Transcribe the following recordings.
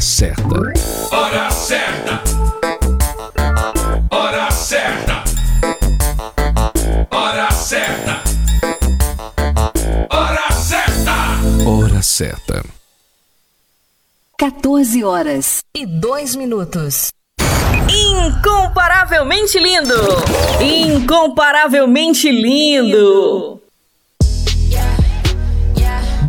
Hora certa. Hora certa. Hora certa. Hora certa. Hora certa. Hora certa. 14 horas e 2 minutos. Incomparavelmente lindo! Incomparavelmente lindo!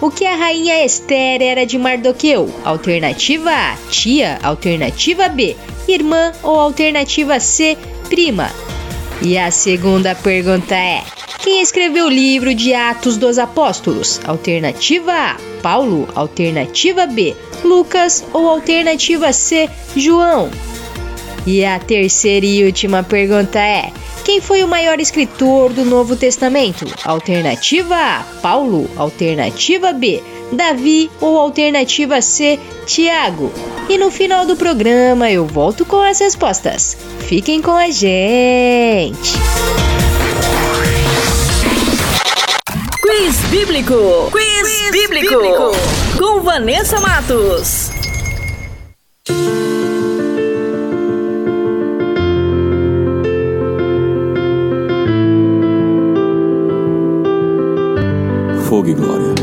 o que a rainha Esther era de Mardoqueu? Alternativa A, tia. Alternativa B, irmã. Ou alternativa C, prima. E a segunda pergunta é: quem escreveu o livro de Atos dos Apóstolos? Alternativa A, Paulo. Alternativa B, Lucas. Ou alternativa C, João? E a terceira e última pergunta é: quem foi o maior escritor do Novo Testamento? Alternativa A, Paulo. Alternativa B, Davi. Ou alternativa C, Tiago. E no final do programa eu volto com as respostas. Fiquem com a gente! Quiz Bíblico! Quiz, Quiz bíblico. bíblico! Com Vanessa Matos. Fogo e glória.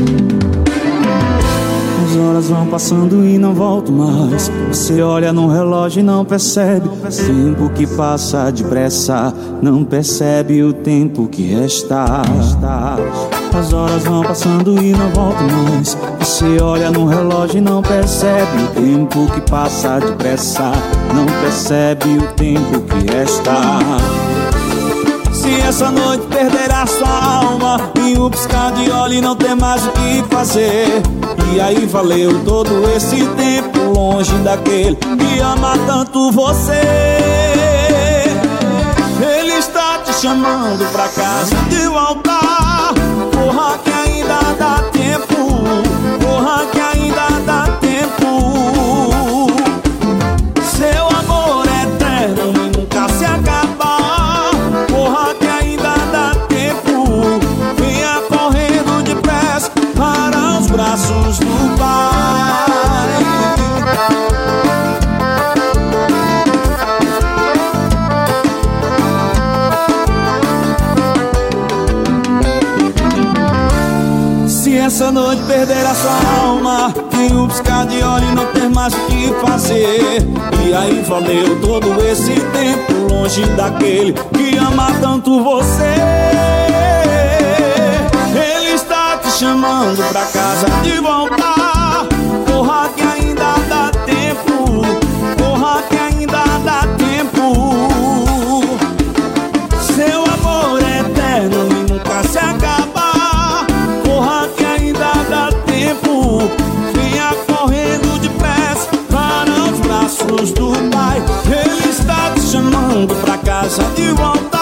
As horas vão passando e não volto mais. Você olha no relógio e não percebe o tempo que passa depressa. Não percebe o tempo que resta. As horas vão passando e não volto mais. Você olha no relógio e não percebe o tempo que passa depressa. Não percebe o tempo que resta. Se essa noite perderá sua alma. E um piscar de olho e não ter mais o que fazer. E aí valeu todo esse tempo longe daquele que ama tanto você. Ele está te chamando pra casa de voltar Porra que noite perder a sua alma. E um piscar de olho e não ter mais o que fazer. E aí valeu todo esse tempo Longe daquele que ama tanto você. Ele está te chamando pra casa de voltar pra casa de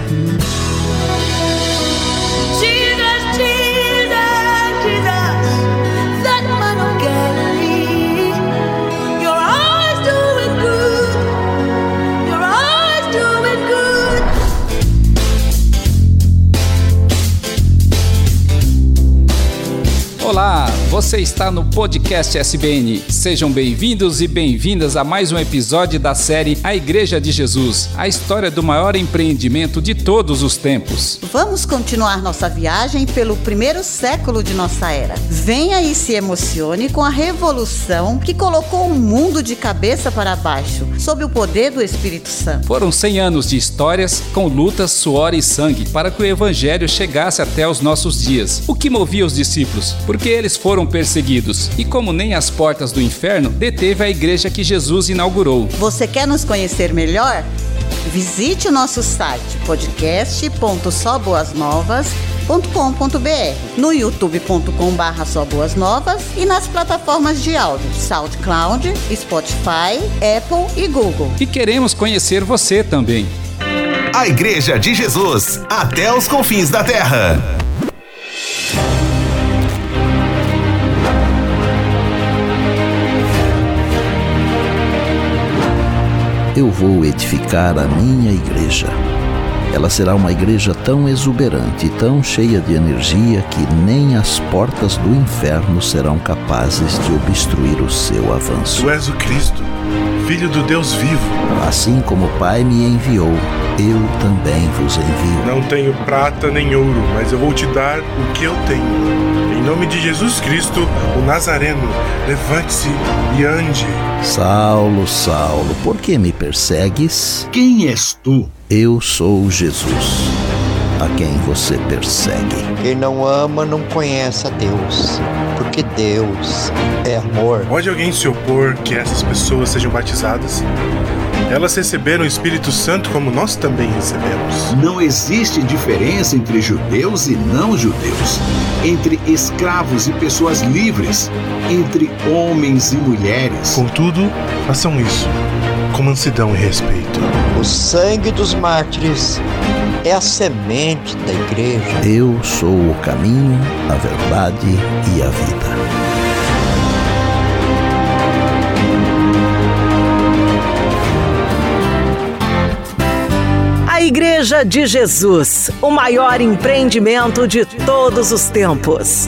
Você está no podcast SBN. Sejam bem-vindos e bem-vindas a mais um episódio da série A Igreja de Jesus, a história do maior empreendimento de todos os tempos. Vamos continuar nossa viagem pelo primeiro século de nossa era. Venha e se emocione com a revolução que colocou o mundo de cabeça para baixo, sob o poder do Espírito Santo. Foram 100 anos de histórias com lutas, suor e sangue para que o evangelho chegasse até os nossos dias. O que movia os discípulos? Porque eles foram perseguidos. E como nem as portas do inferno, deteve a igreja que Jesus inaugurou. Você quer nos conhecer melhor? Visite o nosso site podcast.soboasnovas.com.br, no youtube.com.br Só Boas Novas e nas plataformas de áudio SoundCloud, Spotify, Apple e Google. E queremos conhecer você também. A Igreja de Jesus, até os confins da terra. Eu vou edificar a minha igreja. Ela será uma igreja tão exuberante tão cheia de energia que nem as portas do inferno serão capazes de obstruir o seu avanço. Tu és o Cristo, Filho do Deus vivo. Assim como o Pai me enviou, eu também vos envio. Não tenho prata nem ouro, mas eu vou te dar o que eu tenho. Em nome de Jesus Cristo, o Nazareno, levante-se e ande. Saulo, Saulo, por que me persegues? Quem és tu? Eu sou Jesus, a quem você persegue. Quem não ama não conhece a Deus, porque Deus é amor. Pode alguém se opor que essas pessoas sejam batizadas? Elas receberam o Espírito Santo como nós também recebemos. Não existe diferença entre judeus e não judeus, entre escravos e pessoas livres, entre homens e mulheres. Contudo, façam isso com mansidão e respeito. O sangue dos mártires é a semente da igreja. Eu sou o caminho, a verdade e a vida. A Igreja de Jesus, o maior empreendimento de todos os tempos.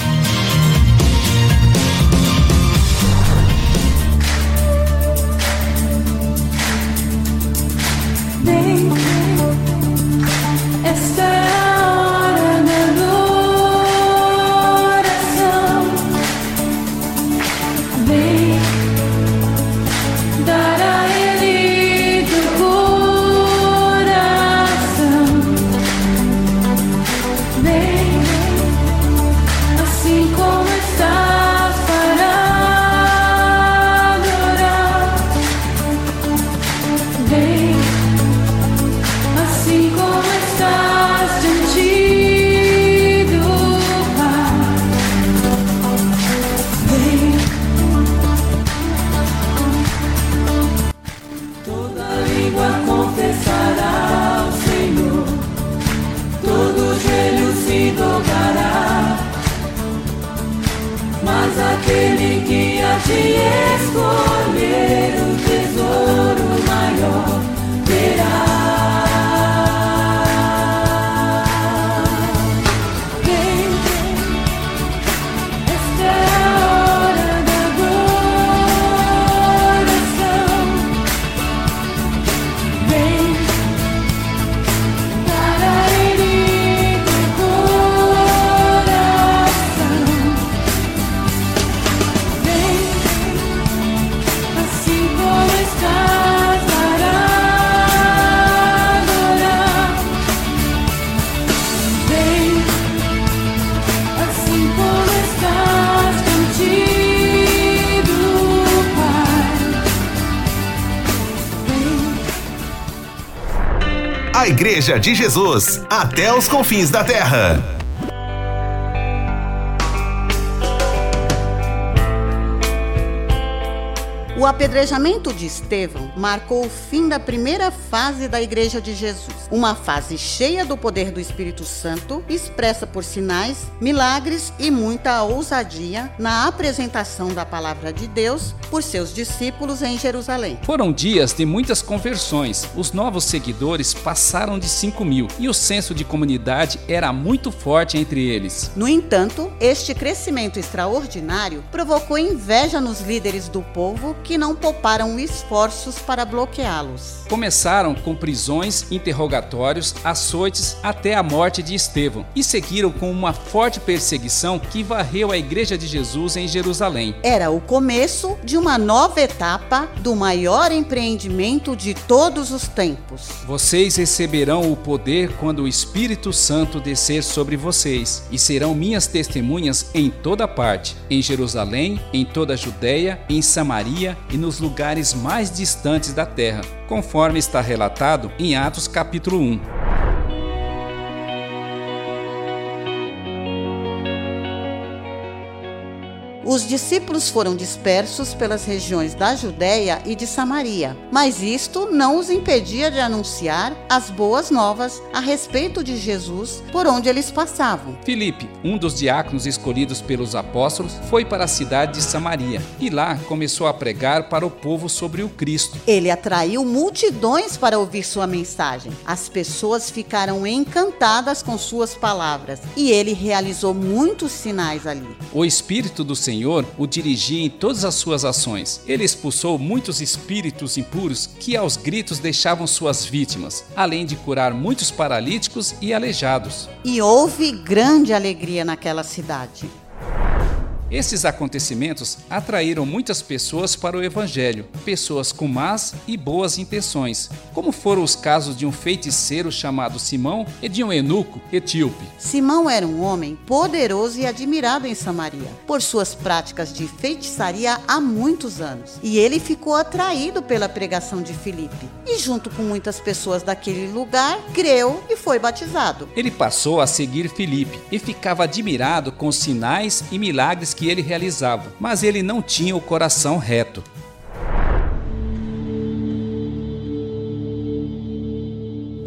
Igreja de Jesus, até os confins da terra. O apedrejamento de Estevão marcou o fim da primeira fase da Igreja de Jesus, uma fase cheia do poder do Espírito Santo, expressa por sinais, milagres e muita ousadia na apresentação da palavra de Deus por seus discípulos em Jerusalém. Foram dias de muitas conversões. Os novos seguidores passaram de 5 mil e o senso de comunidade era muito forte entre eles. No entanto, este crescimento extraordinário provocou inveja nos líderes do povo que não pouparam esforços para bloqueá-los. Começaram com prisões, interrogatórios, açoites até a morte de Estevão e seguiram com uma forte perseguição que varreu a Igreja de Jesus em Jerusalém. Era o começo de uma nova etapa do maior empreendimento de todos os tempos. Vocês receberão o poder quando o Espírito Santo descer sobre vocês e serão minhas testemunhas em toda parte, em Jerusalém, em toda a Judéia, em Samaria e nos lugares mais distantes da terra, conforme está relatado em Atos capítulo 1. Os discípulos foram dispersos pelas regiões da Judéia e de Samaria, mas isto não os impedia de anunciar as boas novas a respeito de Jesus por onde eles passavam. Filipe, um dos diáconos escolhidos pelos apóstolos, foi para a cidade de Samaria e lá começou a pregar para o povo sobre o Cristo. Ele atraiu multidões para ouvir sua mensagem. As pessoas ficaram encantadas com suas palavras e ele realizou muitos sinais ali. O Espírito do Senhor o dirigia em todas as suas ações. Ele expulsou muitos espíritos impuros que aos gritos deixavam suas vítimas, além de curar muitos paralíticos e aleijados. E houve grande alegria naquela cidade. Esses acontecimentos atraíram muitas pessoas para o Evangelho, pessoas com más e boas intenções, como foram os casos de um feiticeiro chamado Simão e de um eunuco etíope. Simão era um homem poderoso e admirado em Samaria por suas práticas de feitiçaria há muitos anos. E ele ficou atraído pela pregação de Filipe. E, junto com muitas pessoas daquele lugar, creu e foi batizado. Ele passou a seguir Filipe e ficava admirado com os sinais e milagres que ele realizava, mas ele não tinha o coração reto.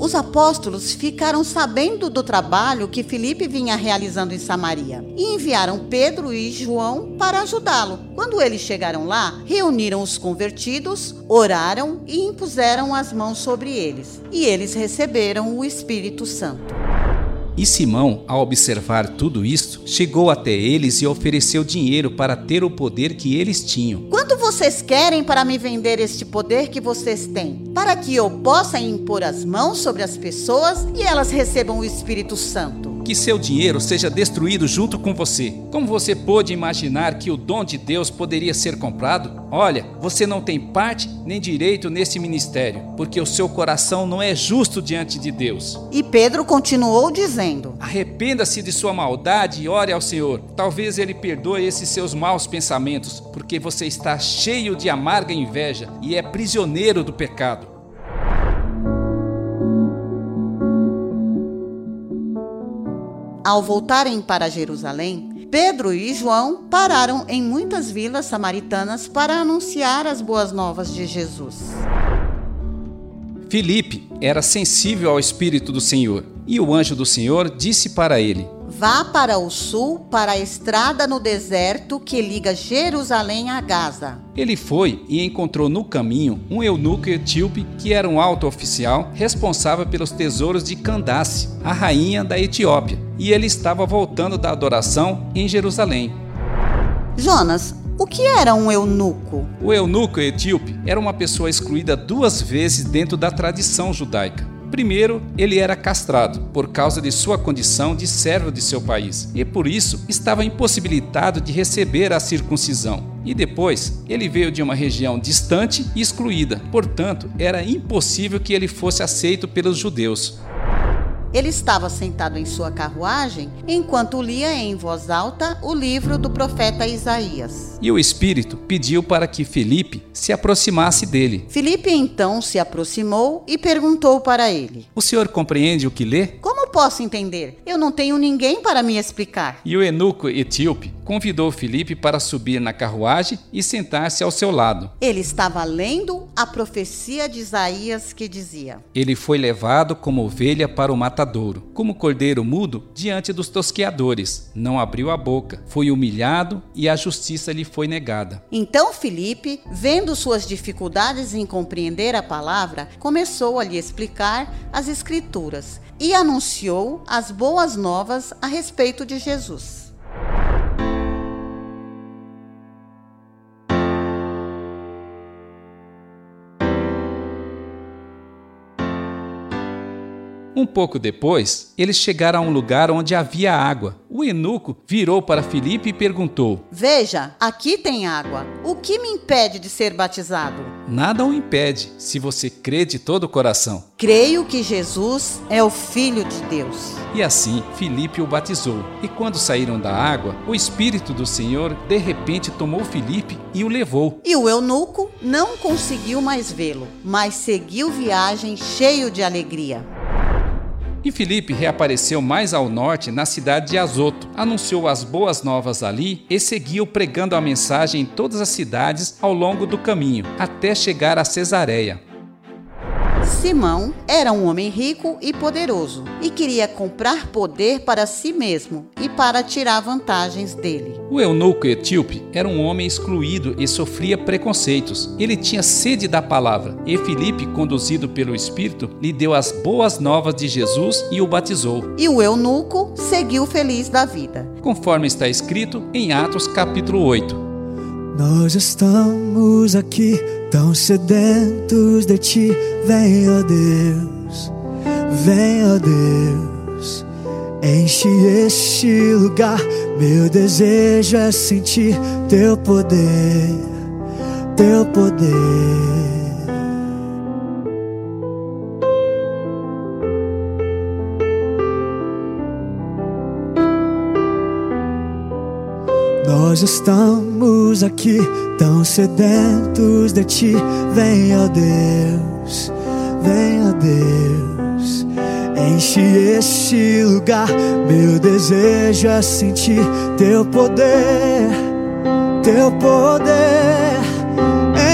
Os apóstolos ficaram sabendo do trabalho que Filipe vinha realizando em Samaria e enviaram Pedro e João para ajudá-lo. Quando eles chegaram lá, reuniram os convertidos, oraram e impuseram as mãos sobre eles. E eles receberam o Espírito Santo. E Simão, ao observar tudo isto, chegou até eles e ofereceu dinheiro para ter o poder que eles tinham. Quanto vocês querem para me vender este poder que vocês têm? Para que eu possa impor as mãos sobre as pessoas e elas recebam o Espírito Santo. Que seu dinheiro seja destruído junto com você. Como você pôde imaginar que o dom de Deus poderia ser comprado? Olha, você não tem parte nem direito nesse ministério, porque o seu coração não é justo diante de Deus. E Pedro continuou dizendo: Arrependa-se de sua maldade e ore ao Senhor. Talvez ele perdoe esses seus maus pensamentos, porque você está cheio de amarga inveja e é prisioneiro do pecado. Ao voltarem para Jerusalém, Pedro e João pararam em muitas vilas samaritanas para anunciar as boas novas de Jesus. Filipe era sensível ao Espírito do Senhor, e o anjo do Senhor disse para ele: Vá para o sul, para a estrada no deserto que liga Jerusalém a Gaza. Ele foi e encontrou no caminho um eunuco etíope que era um alto oficial responsável pelos tesouros de Candace, a rainha da Etiópia, e ele estava voltando da adoração em Jerusalém. Jonas, o que era um eunuco? O eunuco etíope era uma pessoa excluída duas vezes dentro da tradição judaica. Primeiro, ele era castrado por causa de sua condição de servo de seu país e por isso estava impossibilitado de receber a circuncisão. E depois, ele veio de uma região distante e excluída, portanto, era impossível que ele fosse aceito pelos judeus. Ele estava sentado em sua carruagem enquanto lia em voz alta o livro do profeta Isaías. E o Espírito pediu para que Felipe se aproximasse dele. Filipe então se aproximou e perguntou para ele: O senhor compreende o que lê? Como posso entender? Eu não tenho ninguém para me explicar. E o eunuco etíope convidou Filipe para subir na carruagem e sentar-se ao seu lado. Ele estava lendo a profecia de Isaías que dizia: Ele foi levado como ovelha para o matadouro, como cordeiro mudo diante dos tosqueadores. Não abriu a boca, foi humilhado e a justiça lhe foi negada. Então Filipe, vendo suas dificuldades em compreender a palavra, começou a lhe explicar as Escrituras e anunciou as boas novas a respeito de Jesus. Um pouco depois, eles chegaram a um lugar onde havia água. O eunuco virou para Filipe e perguntou: Veja, aqui tem água. O que me impede de ser batizado? Nada o impede, se você crê de todo o coração. Creio que Jesus é o Filho de Deus. E assim, Filipe o batizou. E quando saíram da água, o Espírito do Senhor de repente tomou Filipe e o levou. E o eunuco não conseguiu mais vê-lo, mas seguiu viagem cheio de alegria. E Filipe reapareceu mais ao norte, na cidade de Azoto, anunciou as boas novas ali e seguiu pregando a mensagem em todas as cidades ao longo do caminho, até chegar a Cesareia. Simão era um homem rico e poderoso e queria comprar poder para si mesmo e para tirar vantagens dele. O eunuco etíope era um homem excluído e sofria preconceitos. Ele tinha sede da palavra, e Filipe, conduzido pelo Espírito, lhe deu as boas novas de Jesus e o batizou. E o eunuco seguiu feliz da vida. Conforme está escrito em Atos capítulo 8. Nós estamos aqui tão sedentos de ti, vem ó Deus, vem ó Deus, enche este lugar. Meu desejo é sentir teu poder, teu poder. Nós estamos aqui tão sedentos de ti. Vem, ó Deus, vem, ó Deus, enche este lugar. Meu desejo é sentir teu poder, teu poder.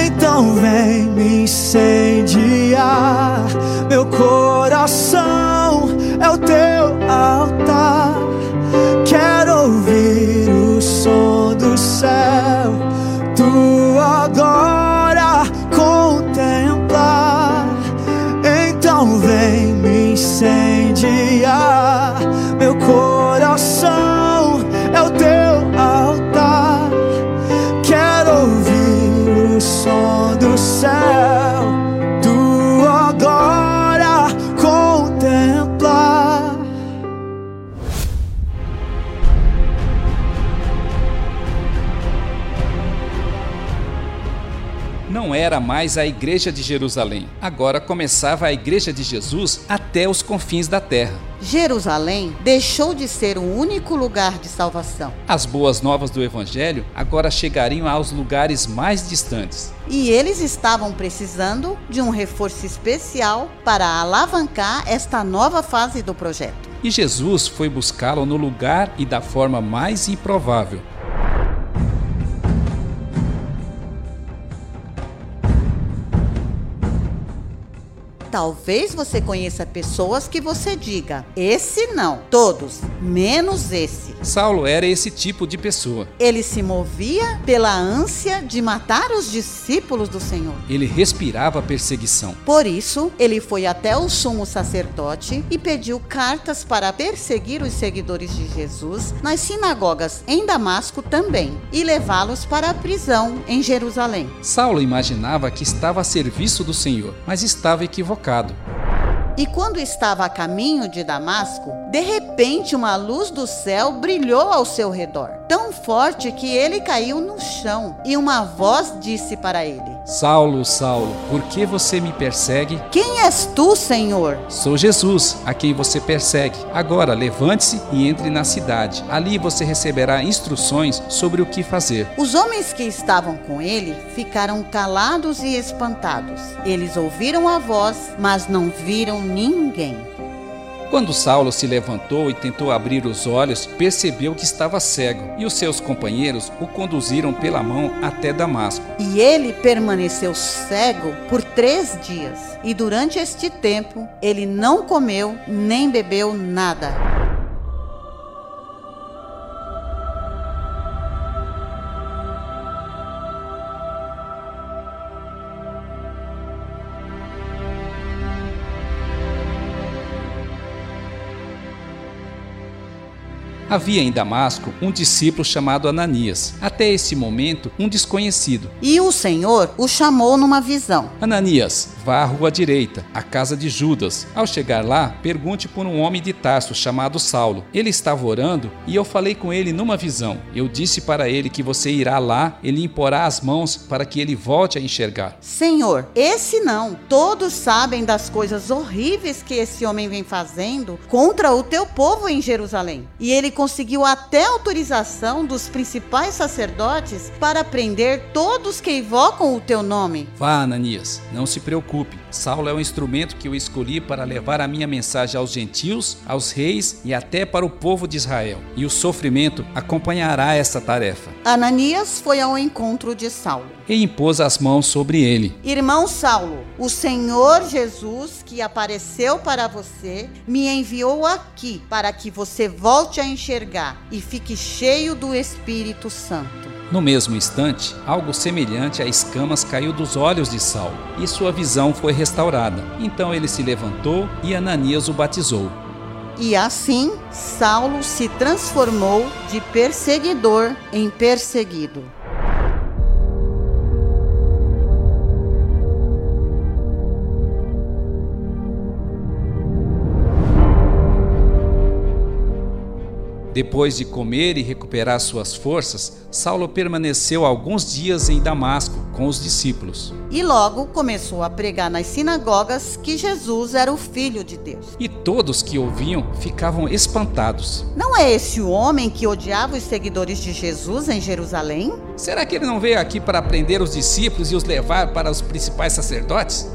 Então vem me incendiar. Meu coração é o teu altar. Quero ouvir o som céu, tua glória contemplar. Então vem me incendiar. Não era mais a igreja de Jerusalém. Agora começava a igreja de Jesus até os confins da terra. Jerusalém deixou de ser o único lugar de salvação. As boas novas do evangelho agora chegariam aos lugares mais distantes. E eles estavam precisando de um reforço especial para alavancar esta nova fase do projeto. E Jesus foi buscá-lo no lugar e da forma mais improvável. Talvez você conheça pessoas que você diga: esse não, todos, menos esse. Saulo era esse tipo de pessoa. Ele se movia pela ânsia de matar os discípulos do Senhor. Ele respirava perseguição. Por isso, ele foi até o sumo sacerdote e pediu cartas para perseguir os seguidores de Jesus nas sinagogas em Damasco também e levá-los para a prisão em Jerusalém. Saulo imaginava que estava a serviço do Senhor, mas estava equivocado. E quando estava a caminho de Damasco, de repente uma luz do céu brilhou ao seu redor, tão forte que ele caiu no chão, e uma voz disse para ele: Saulo, Saulo, por que você me persegue? Quem és tu, Senhor? Sou Jesus, a quem você persegue. Agora levante-se e entre na cidade. Ali você receberá instruções sobre o que fazer. Os homens que estavam com ele ficaram calados e espantados. Eles ouviram a voz, mas não viram ninguém. Quando Saulo se levantou e tentou abrir os olhos, percebeu que estava cego, e os seus companheiros o conduziram pela mão até Damasco. E ele permaneceu cego por três dias. E durante este tempo, ele não comeu nem bebeu nada. Havia em Damasco um discípulo chamado Ananias, até esse momento um desconhecido. E o Senhor o chamou numa visão. Ananias, vá à rua direita, à casa de Judas. Ao chegar lá, pergunte por um homem de Tarso chamado Saulo. Ele estava orando e eu falei com ele numa visão. Eu disse para ele que você irá lá, ele imporá as mãos para que ele volte a enxergar. Senhor, esse não. Todos sabem das coisas horríveis que esse homem vem fazendo contra o teu povo em Jerusalém. E ele conseguiu até autorização dos principais sacerdotes para prender todos que invocam o teu nome. Vá, Ananias, não se preocupe. Saulo é o instrumento que eu escolhi para levar a minha mensagem aos gentios, aos reis e até para o povo de Israel. E o sofrimento acompanhará essa tarefa. Ananias foi ao encontro de Saulo. E impôs as mãos sobre ele. Irmão Saulo, o Senhor Jesus que apareceu para você me enviou aqui para que você volte a enxergar e fique cheio do Espírito Santo. No mesmo instante, algo semelhante a escamas caiu dos olhos de Saulo, e sua visão foi restaurada. Então ele se levantou e Ananias o batizou. E assim, Saulo se transformou de perseguidor em perseguido. Depois de comer e recuperar suas forças, Saulo permaneceu alguns dias em Damasco com os discípulos. E logo começou a pregar nas sinagogas que Jesus era o Filho de Deus. E todos que ouviam ficavam espantados. Não é esse o homem que odiava os seguidores de Jesus em Jerusalém? Será que ele não veio aqui para prender os discípulos e os levar para os principais sacerdotes?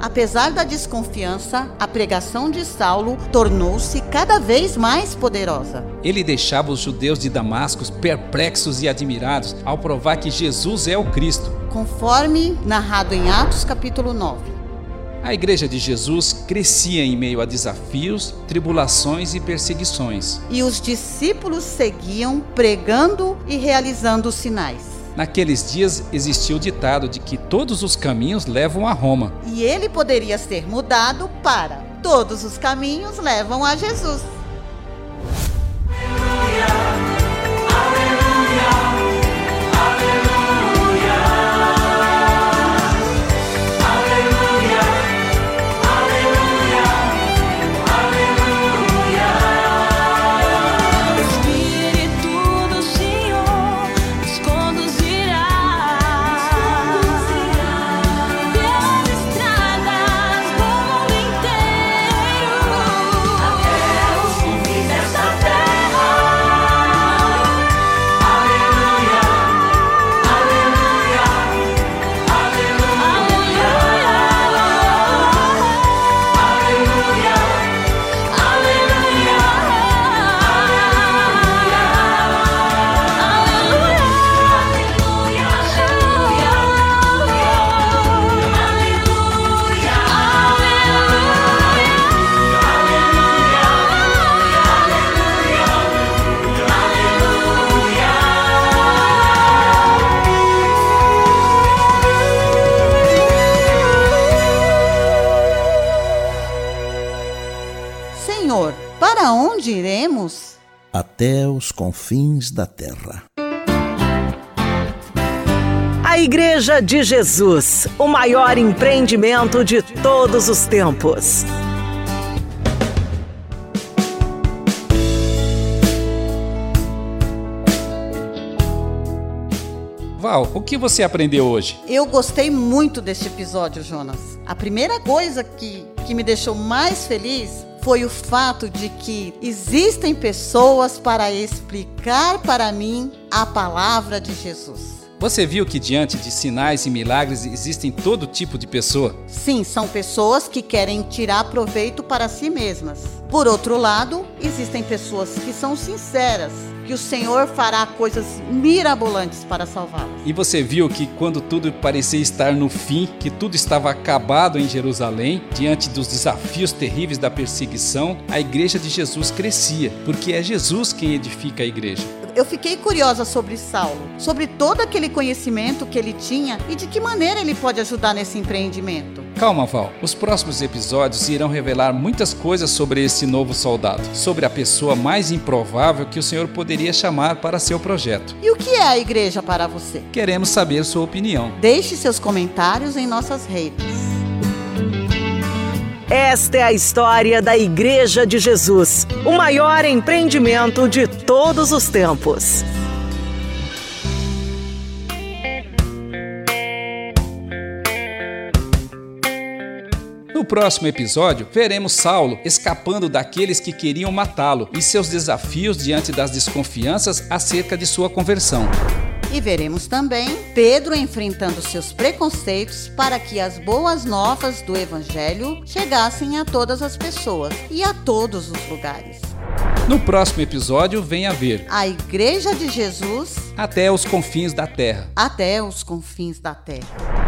Apesar da desconfiança, a pregação de Saulo tornou-se cada vez mais poderosa. Ele deixava os judeus de Damasco perplexos e admirados ao provar que Jesus é o Cristo. Conforme narrado em Atos capítulo 9. A igreja de Jesus crescia em meio a desafios, tribulações e perseguições. E os discípulos seguiam pregando e realizando sinais. Naqueles dias existia o ditado de que todos os caminhos levam a Roma. E ele poderia ser mudado para todos os caminhos levam a Jesus. Até os confins da terra. A Igreja de Jesus, o maior empreendimento de todos os tempos. Val, o que você aprendeu hoje? Eu gostei muito deste episódio, Jonas. A primeira coisa que, que me deixou mais feliz foi o fato de que existem pessoas para explicar para mim a palavra de Jesus. Você viu que diante de sinais e milagres existem todo tipo de pessoa? Sim, são pessoas que querem tirar proveito para si mesmas. Por outro lado, existem pessoas que são sinceras, que o Senhor fará coisas mirabolantes para salvá-las. E você viu que quando tudo parecia estar no fim, que tudo estava acabado em Jerusalém, diante dos desafios terríveis da perseguição, a igreja de Jesus crescia, porque é Jesus quem edifica a igreja. Eu fiquei curiosa sobre Saulo, sobre todo aquele conhecimento que ele tinha e de que maneira ele pode ajudar nesse empreendimento. Calma, Val. Os próximos episódios irão revelar muitas coisas sobre esse novo soldado, sobre a pessoa mais improvável que o Senhor poderia chamar para seu projeto. E o que é a igreja para você? Queremos saber sua opinião. Deixe seus comentários em nossas redes. Esta é a história da Igreja de Jesus, o maior empreendimento de todos os tempos. No próximo episódio, veremos Saulo escapando daqueles que queriam matá-lo e seus desafios diante das desconfianças acerca de sua conversão. E veremos também Pedro enfrentando seus preconceitos para que as boas novas do Evangelho chegassem a todas as pessoas e a todos os lugares. No próximo episódio, venha ver A Igreja de Jesus até os confins da terra. até os confins da terra.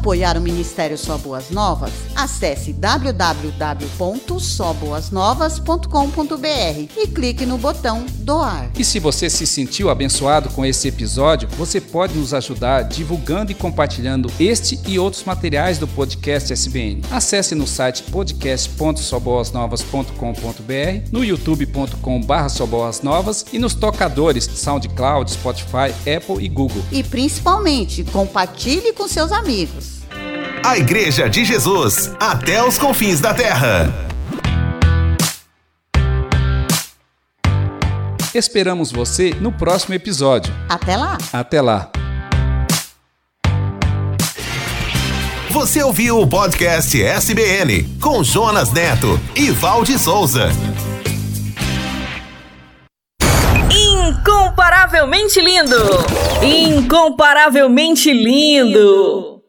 Apoiar o Ministério Só Boas Novas? Acesse www.soboasnovas.com.br e clique no botão doar. E se você se sentiu abençoado com esse episódio, você pode nos ajudar divulgando e compartilhando este e outros materiais do podcast SBN. Acesse no site podcast.soboasnovas.com.br, no youtube.com.br soboasnovas e nos tocadores SoundCloud, Spotify, Apple e Google. E principalmente, compartilhe com seus amigos. A Igreja de Jesus, até os confins da terra. Esperamos você no próximo episódio. Até lá! Até lá! Você ouviu o podcast SBN com Jonas Neto e Valde Souza. Incomparavelmente lindo! Incomparavelmente lindo!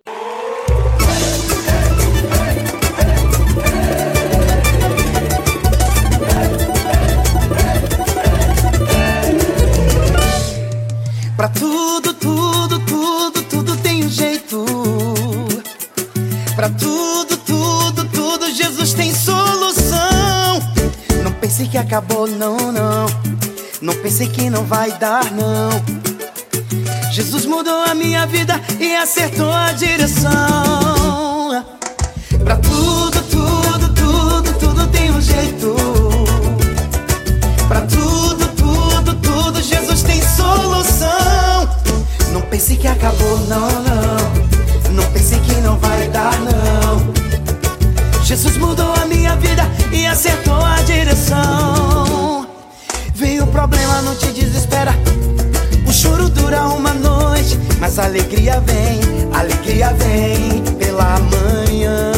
Tudo, tudo, tudo, tudo tem um jeito. Pra tudo, tudo, tudo, Jesus tem solução. Não pensei que acabou, não, não. Não pensei que não vai dar, não. Jesus mudou a minha vida e acertou a direção. Pra tudo, Não pensei que acabou, não, não. Não pensei que não vai dar, não. Jesus mudou a minha vida e acertou a direção. Veio o problema, não te desespera. O choro dura uma noite, mas a alegria vem, a alegria vem pela manhã.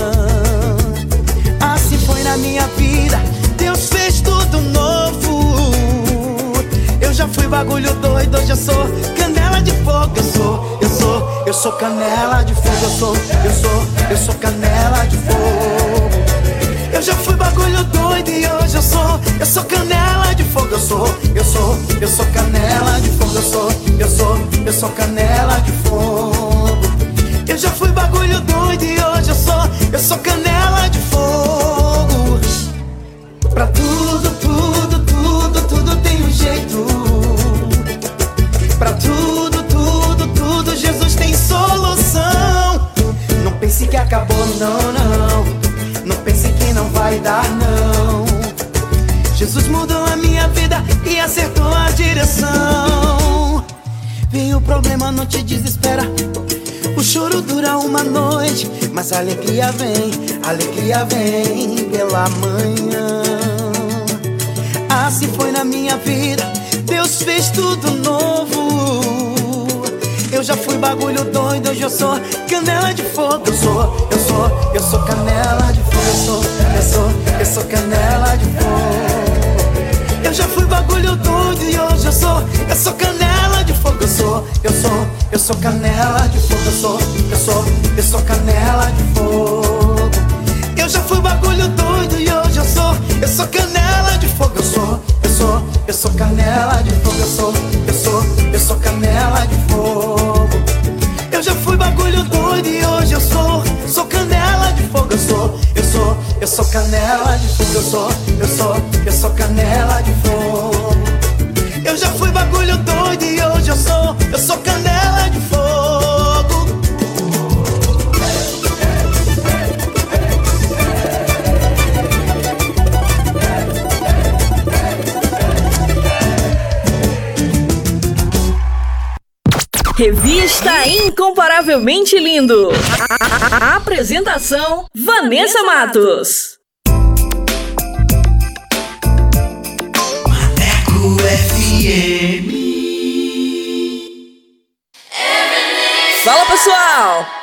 Assim foi na minha vida, Deus fez tudo novo. Já fui bagulho doido, hoje eu sou canela de fogo. Eu sou, eu sou, eu sou canela de fogo. Eu sou, eu sou, eu sou canela de fogo. Eu já fui bagulho doido e hoje eu sou, eu sou canela de fogo. Eu sou, eu sou, eu sou canela de fogo. Eu sou, eu sou, eu sou canela de fogo. Eu já fui bagulho doido e hoje eu sou, eu sou canela de fogo. Pra tudo, que acabou, não, não. Não pense que não vai dar, não. Jesus mudou a minha vida e acertou a direção. Vem o problema, não te desespera. O choro dura uma noite, mas a alegria vem, a alegria vem pela manhã. Assim foi na minha vida, Deus fez tudo novo. Eu já fui bagulho doido, hoje eu sou canela de fogo. Eu sou, eu sou, eu sou canela de fogo. Eu sou, eu sou, eu sou canela de fogo. Eu já fui bagulho doido e hoje eu sou, eu sou canela de fogo. Eu sou, eu sou, eu sou canela de fogo. Eu sou, eu sou, eu sou canela de fogo. Eu já fui bagulho doido e hoje eu sou, eu sou canela de fogo. Eu sou, eu sou, eu sou canela de fogo. Eu sou, eu sou, eu sou canela de fogo. Já fui bagulho doido e hoje eu sou, sou canela de fogo. Eu sou, eu sou, eu sou canela de fogo. Eu sou, eu sou, eu sou canela de fogo. Eu já fui bagulho doido e hoje eu sou, eu sou canela Revista Incomparavelmente Lindo. A apresentação: Vanessa Matos. Maneco FM. Fala pessoal!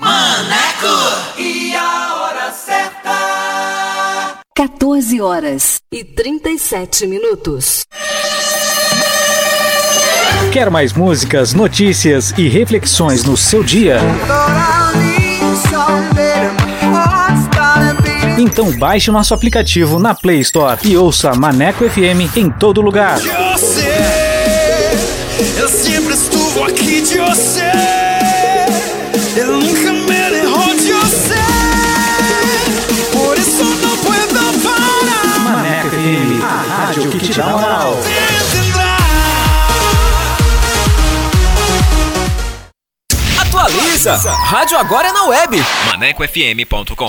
Maneco! E a hora certa? 14 horas e 37 minutos. Quer mais músicas, notícias e reflexões no seu dia? Então baixe o nosso aplicativo na Play Store e ouça Maneco FM em todo lugar. Você, eu sempre estuvo aqui de você. Eu nunca me de você. Por isso não puedo parar. Maneco FM, a rádio que te dá moral. Atualiza! Rádio agora é na web. ManecoFM.com.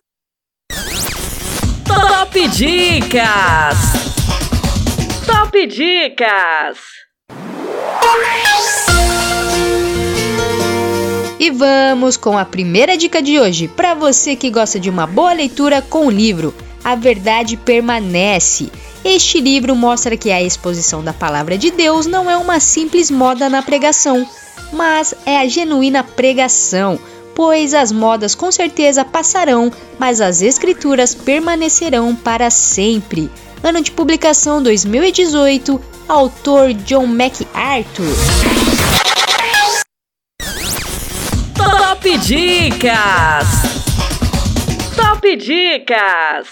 Top Dicas. Top Dicas. E vamos com a primeira dica de hoje, para você que gosta de uma boa leitura com o livro A Verdade Permanece. Este livro mostra que a exposição da palavra de Deus não é uma simples moda na pregação, mas é a genuína pregação, pois as modas com certeza passarão, mas as escrituras permanecerão para sempre. Ano de publicação 2018, autor John MacArthur. Top Dicas! Top Dicas!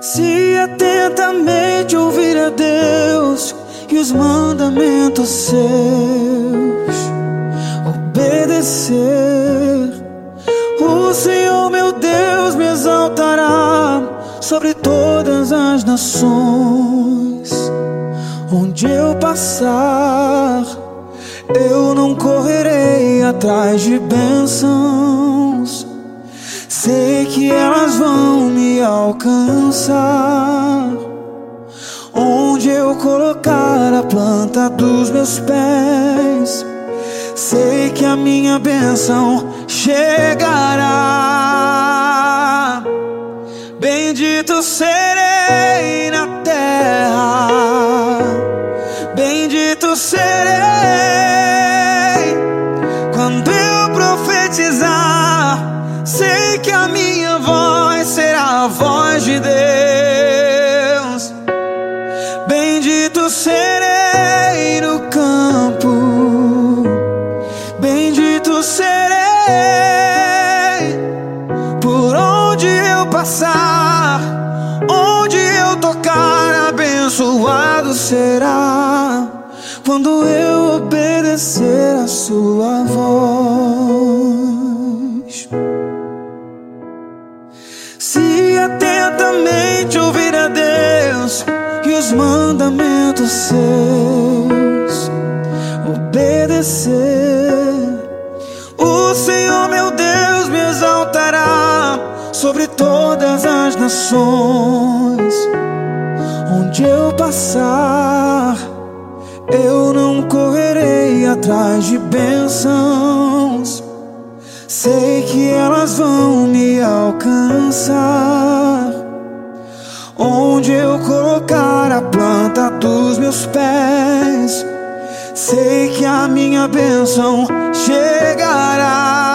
Se atentamente ouvir a Deus e os mandamentos seus, obedecer, o Senhor meu Deus me exaltará sobre todas as nações. Onde eu passar, eu não correrei atrás de bênçãos. Sei que elas vão me alcançar. Onde eu colocar a planta dos meus pés, sei que a minha bênção chegará. Bendito serei na terra, bendito serei abençoado será quando eu obedecer a sua voz. Se atentamente ouvir a Deus e os mandamentos seus, obedecer, o Senhor meu Deus me exaltará sobre todas as nações. Onde eu passar, eu não correrei atrás de bênçãos. Sei que elas vão me alcançar. Onde eu colocar a planta dos meus pés, sei que a minha bênção chegará.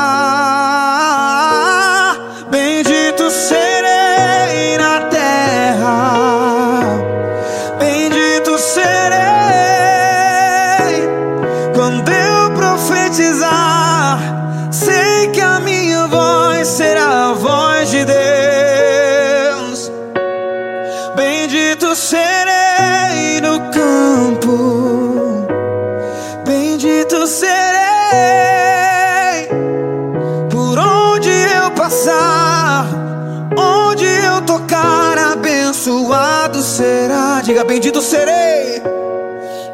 Bendito serei,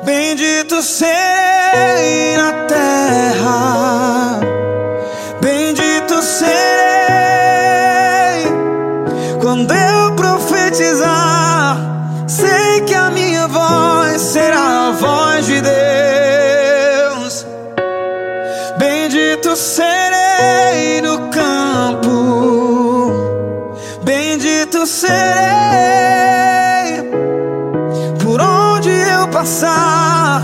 bendito serei na terra, bendito serei quando eu profetizar, sei que a minha voz será a voz de Deus. Bendito serei no campo, bendito serei passar,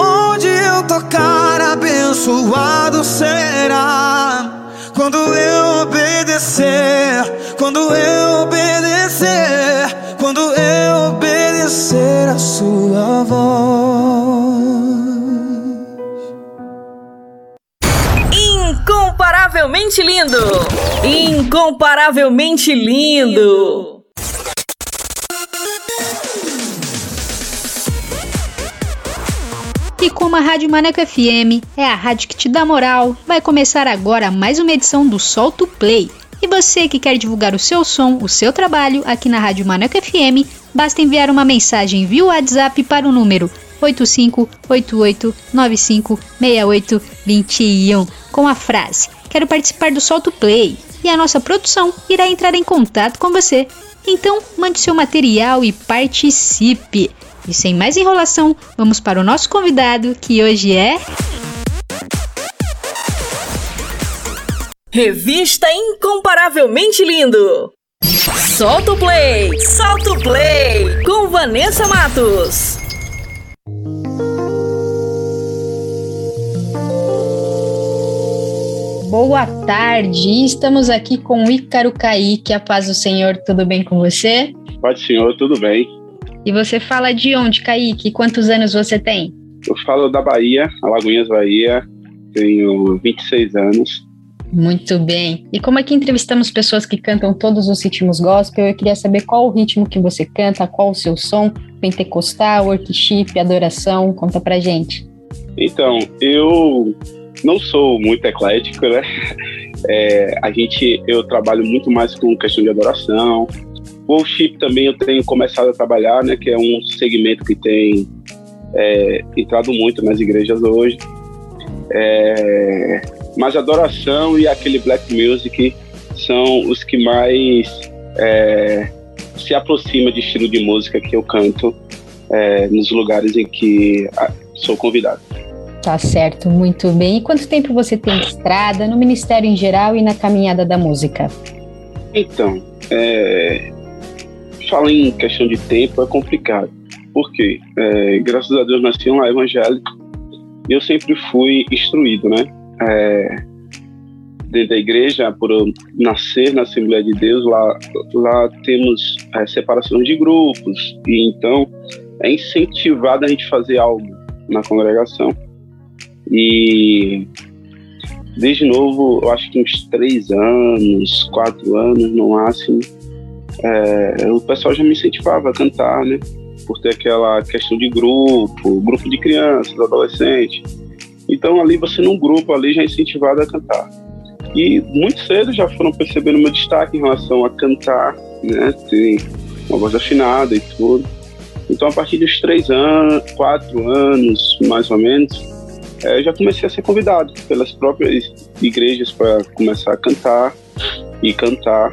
onde eu tocar, abençoado será. Quando eu obedecer, quando eu obedecer, quando eu obedecer a sua voz. Incomparavelmente lindo! Incomparavelmente lindo! A Rádio Maneco FM é a rádio que te dá moral, vai começar agora mais uma edição do Solto Play. E você que quer divulgar o seu som, o seu trabalho aqui na Rádio Maneco FM, basta enviar uma mensagem via WhatsApp para o número 8588956821 com a frase Quero participar do Solto Play e a nossa produção irá entrar em contato com você. Então, mande seu material e participe. E sem mais enrolação, vamos para o nosso convidado, que hoje é. Revista Incomparavelmente Lindo! Solta o play! Solta o play! Com Vanessa Matos! Boa tarde, estamos aqui com o Ícaro Kaique, a paz do Senhor, tudo bem com você? Pode, senhor, tudo bem. E você fala de onde, Kaique? Quantos anos você tem? Eu falo da Bahia, Alagoinhas, Bahia. Tenho 26 anos. Muito bem. E como aqui entrevistamos pessoas que cantam todos os ritmos gospel, eu queria saber qual o ritmo que você canta, qual o seu som, pentecostal, worship, adoração, conta pra gente. Então, eu não sou muito eclético, né? É, a gente, eu trabalho muito mais com questão de adoração. Worship também eu tenho começado a trabalhar, né? Que é um segmento que tem é, entrado muito nas igrejas hoje. É, mas adoração e aquele black music são os que mais é, se aproxima de estilo de música que eu canto é, nos lugares em que sou convidado. Tá certo, muito bem. E quanto tempo você tem de estrada no Ministério em geral e na caminhada da música? Então, é, falar em questão de tempo é complicado. Por quê? É, graças a Deus nasci um evangélico e eu sempre fui instruído, né? É, dentro da igreja, por nascer na Assembleia de Deus, lá, lá temos é, separação de grupos, e então é incentivado a gente fazer algo na congregação. E desde novo, eu acho que uns três anos, quatro anos no máximo, é, o pessoal já me incentivava a cantar, né? Por ter aquela questão de grupo, grupo de crianças, adolescentes. Então ali você num grupo ali já é incentivado a cantar. E muito cedo já foram percebendo meu destaque em relação a cantar, né? Ter uma voz afinada e tudo. Então a partir dos três anos, quatro anos, mais ou menos, é, já comecei a ser convidado pelas próprias igrejas para começar a cantar e cantar.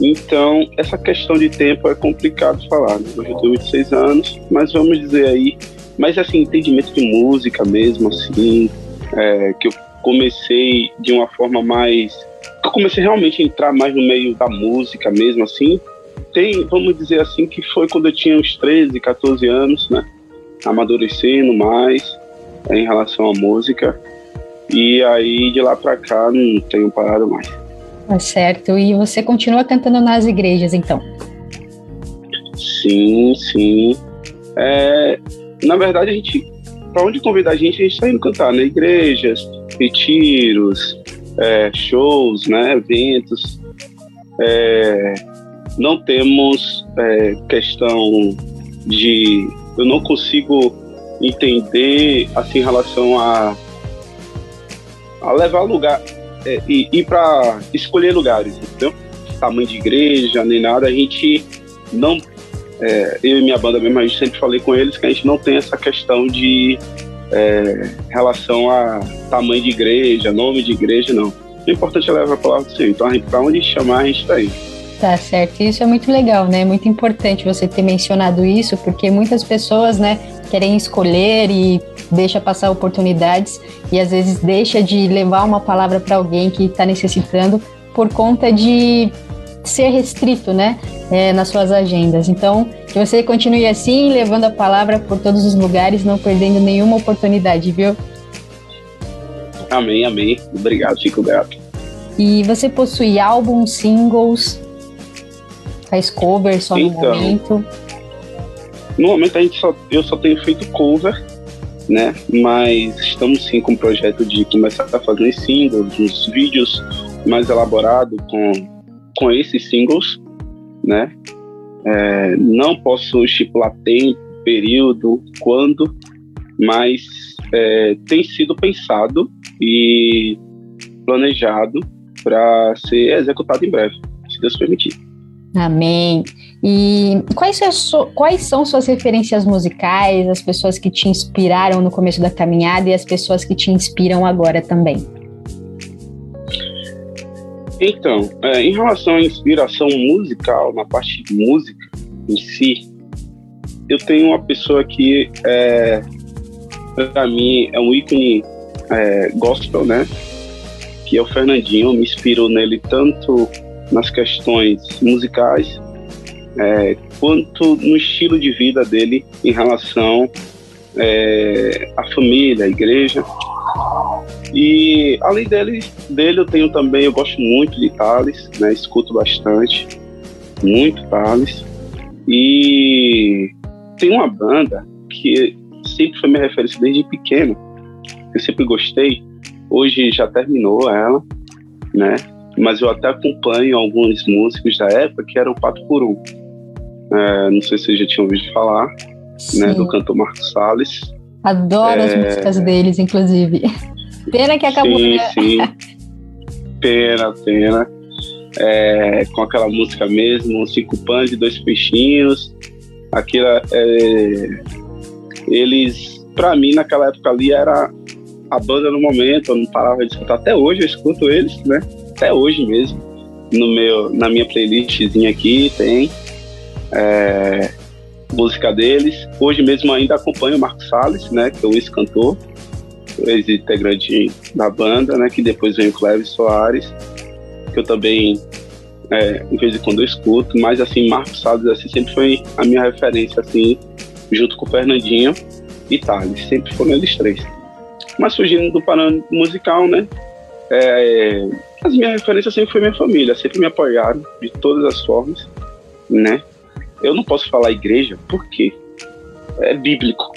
Então, essa questão de tempo é complicado falar. Né? Hoje eu tenho 26 anos, mas vamos dizer aí mas, assim, entendimento de música mesmo, assim, é, que eu comecei de uma forma mais. Eu comecei realmente a entrar mais no meio da música mesmo, assim. Tem, vamos dizer assim, que foi quando eu tinha uns 13, 14 anos, né? Amadurecendo mais é, em relação à música. E aí, de lá pra cá, não tenho parado mais. Tá certo. E você continua cantando nas igrejas, então? Sim, sim. É, na verdade, a gente, para onde convidar a gente, a gente está indo cantar, né? Igrejas, retiros, é, shows, né? Eventos. É, não temos é, questão de. Eu não consigo entender assim em relação a, a levar lugar é, e ir para escolher lugares, entendeu? Tamanho de igreja, nem nada, a gente não é, eu e minha banda mesmo, a gente sempre falei com eles que a gente não tem essa questão de é, relação a tamanho de igreja, nome de igreja, não. O importante é levar a palavra do Senhor. Então, para onde chamar, a gente está indo. Tá certo. Isso é muito legal, né? Muito importante você ter mencionado isso, porque muitas pessoas, né, querem escolher e deixa passar oportunidades e às vezes deixa de levar uma palavra para alguém que está necessitando por conta de ser restrito, né, é, nas suas agendas. Então, que você continue assim, levando a palavra por todos os lugares, não perdendo nenhuma oportunidade, viu? Amém, amém. Obrigado, fico grato. E você possui álbuns, singles, faz cover só então, no momento? No momento a gente só, eu só tenho feito cover, né? Mas estamos sim com o projeto de começar a fazer singles, uns vídeos mais elaborados com com esses singles, né? É, não posso estipular tempo, período, quando, mas é, tem sido pensado e planejado para ser executado em breve, se Deus permitir. Amém. E quais, quais são suas referências musicais, as pessoas que te inspiraram no começo da caminhada e as pessoas que te inspiram agora também? Então, é, em relação à inspiração musical, na parte de música em si, eu tenho uma pessoa que, é, para mim, é um ícone é, gospel, né? Que é o Fernandinho. me inspirou nele tanto nas questões musicais, é, quanto no estilo de vida dele em relação é, à família, à igreja. E além dele, dele eu tenho também, eu gosto muito de Thales, né? Escuto bastante, muito Thales. E tem uma banda que sempre foi minha referência desde pequeno, que eu sempre gostei. Hoje já terminou ela, né? Mas eu até acompanho alguns músicos da época que eram 4 por 1 é, não sei se vocês já tinham ouvido falar, né, do cantor Marcos Salles. Adoro é... as músicas deles, inclusive. Pena que acabou. Sim, né? sim. Pena, pena. É, com aquela música mesmo, cinco pães e dois peixinhos. Aquilo, é, eles, para mim, naquela época ali, era a banda no momento. Eu não parava de escutar. Até hoje eu escuto eles, né? Até hoje mesmo. No meu, na minha playlistzinha aqui tem é, música deles. Hoje mesmo ainda acompanho o Marcos Salles, né, que é o ex-cantor, ex-integrante da banda, né, que depois vem o Cleves Soares, que eu também é, de vez em quando eu escuto, mas assim, Marcos Salles assim, sempre foi a minha referência, assim, junto com o Fernandinho e Thales, sempre foram eles três. Mas fugindo do parâmetro musical, né, é, as minhas referências sempre foi minha família, sempre me apoiaram de todas as formas, né, eu não posso falar igreja porque é bíblico,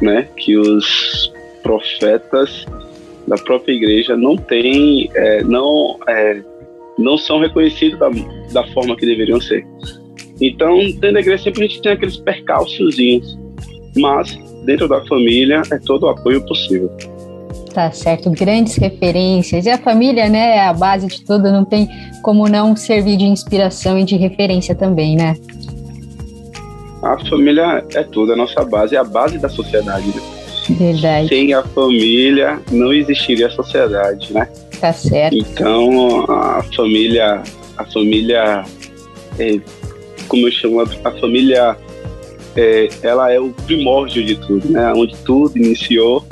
né? Que os profetas da própria igreja não têm, é, não, é, não são reconhecidos da, da forma que deveriam ser. Então, dentro da igreja sempre a gente tem aqueles percalçozinhos, mas dentro da família é todo o apoio possível. Tá certo, grandes referências. E a família, né, é a base de tudo, não tem como não servir de inspiração e de referência também, né? a família é tudo, a nossa base, é a base da sociedade. Né? Verdade. Sem a família não existiria a sociedade, né? Tá certo. Então a família, a família, é, como eu chamo, a família, é, ela é o primórdio de tudo, né? Onde tudo iniciou.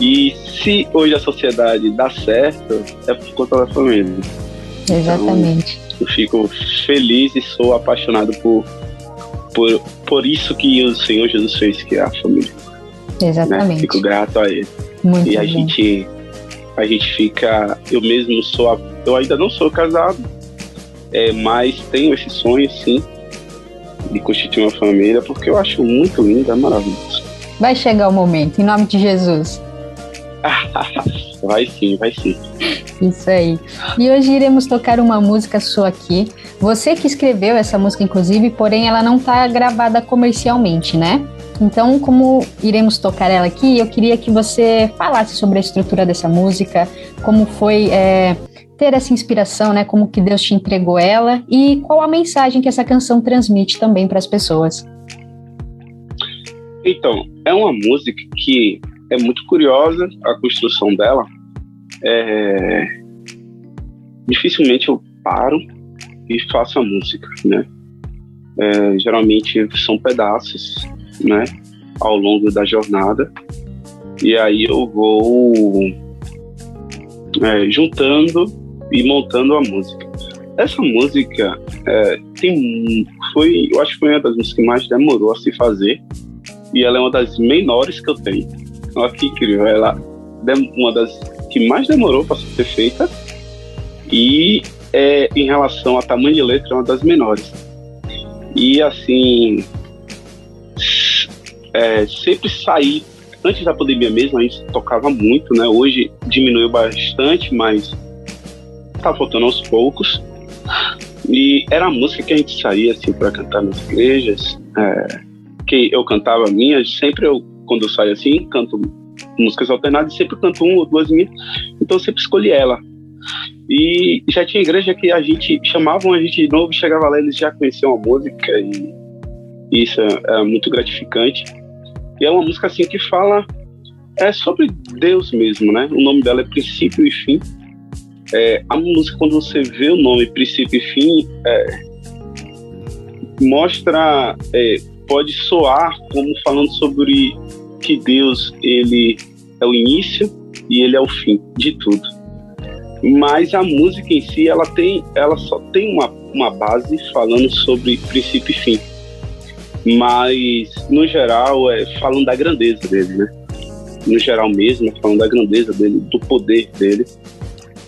E se hoje a sociedade dá certo, é por conta da família. Exatamente. Então, eu fico feliz e sou apaixonado por por, por isso que o Senhor Jesus fez, que é a família. Exatamente. Né? Fico grato a Ele. Muito e a bom. gente, a gente fica. Eu mesmo sou. Eu ainda não sou casado, é, mas tenho esse sonho, sim, de constituir uma família, porque eu acho muito lindo, é maravilhoso. Vai chegar o momento, em nome de Jesus. vai sim, vai sim. Isso aí. E hoje iremos tocar uma música sua aqui. Você que escreveu essa música, inclusive, porém ela não está gravada comercialmente, né? Então, como iremos tocar ela aqui, eu queria que você falasse sobre a estrutura dessa música, como foi é, ter essa inspiração, né? Como que Deus te entregou ela e qual a mensagem que essa canção transmite também para as pessoas. Então, é uma música que é muito curiosa a construção dela. É... Dificilmente eu paro e faço a música, né? É, geralmente são pedaços, né? Ao longo da jornada. E aí eu vou é, juntando e montando a música. Essa música é, tem, foi, eu acho que foi uma das músicas que mais demorou a se fazer e ela é uma das menores que eu tenho. Olha que incrível, ela é uma das que mais demorou para ser feita e é, em relação a tamanho de letra é uma das menores. E assim, é, sempre sair antes da pandemia mesmo a gente tocava muito, né? Hoje diminuiu bastante, mas tá faltando aos poucos. E era a música que a gente saía assim para cantar nas igrejas, é, que eu cantava minhas, sempre eu quando eu saio assim, canto músicas alternadas, sempre canto uma ou duas minhas, então eu sempre escolhi ela. E já tinha igreja que a gente chamavam a gente de novo, chegava lá eles já conheciam a música e isso é, é muito gratificante. E é uma música assim que fala é sobre Deus mesmo, né? O nome dela é Princípio e Fim. É, a música, quando você vê o nome Princípio e Fim, é, mostra, é, pode soar como falando sobre que Deus ele é o início e ele é o fim de tudo. Mas a música em si, ela tem, ela só tem uma, uma base falando sobre princípio e fim. Mas no geral é falando da grandeza dele, né? No geral mesmo, é falando da grandeza dele, do poder dele.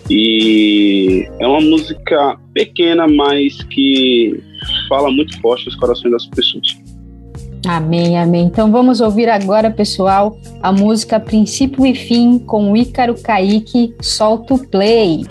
E é uma música pequena, mas que fala muito forte nos corações das pessoas. Amém, amém. Então vamos ouvir agora, pessoal, a música Princípio e Fim com Ícaro Kaique. Solta o play.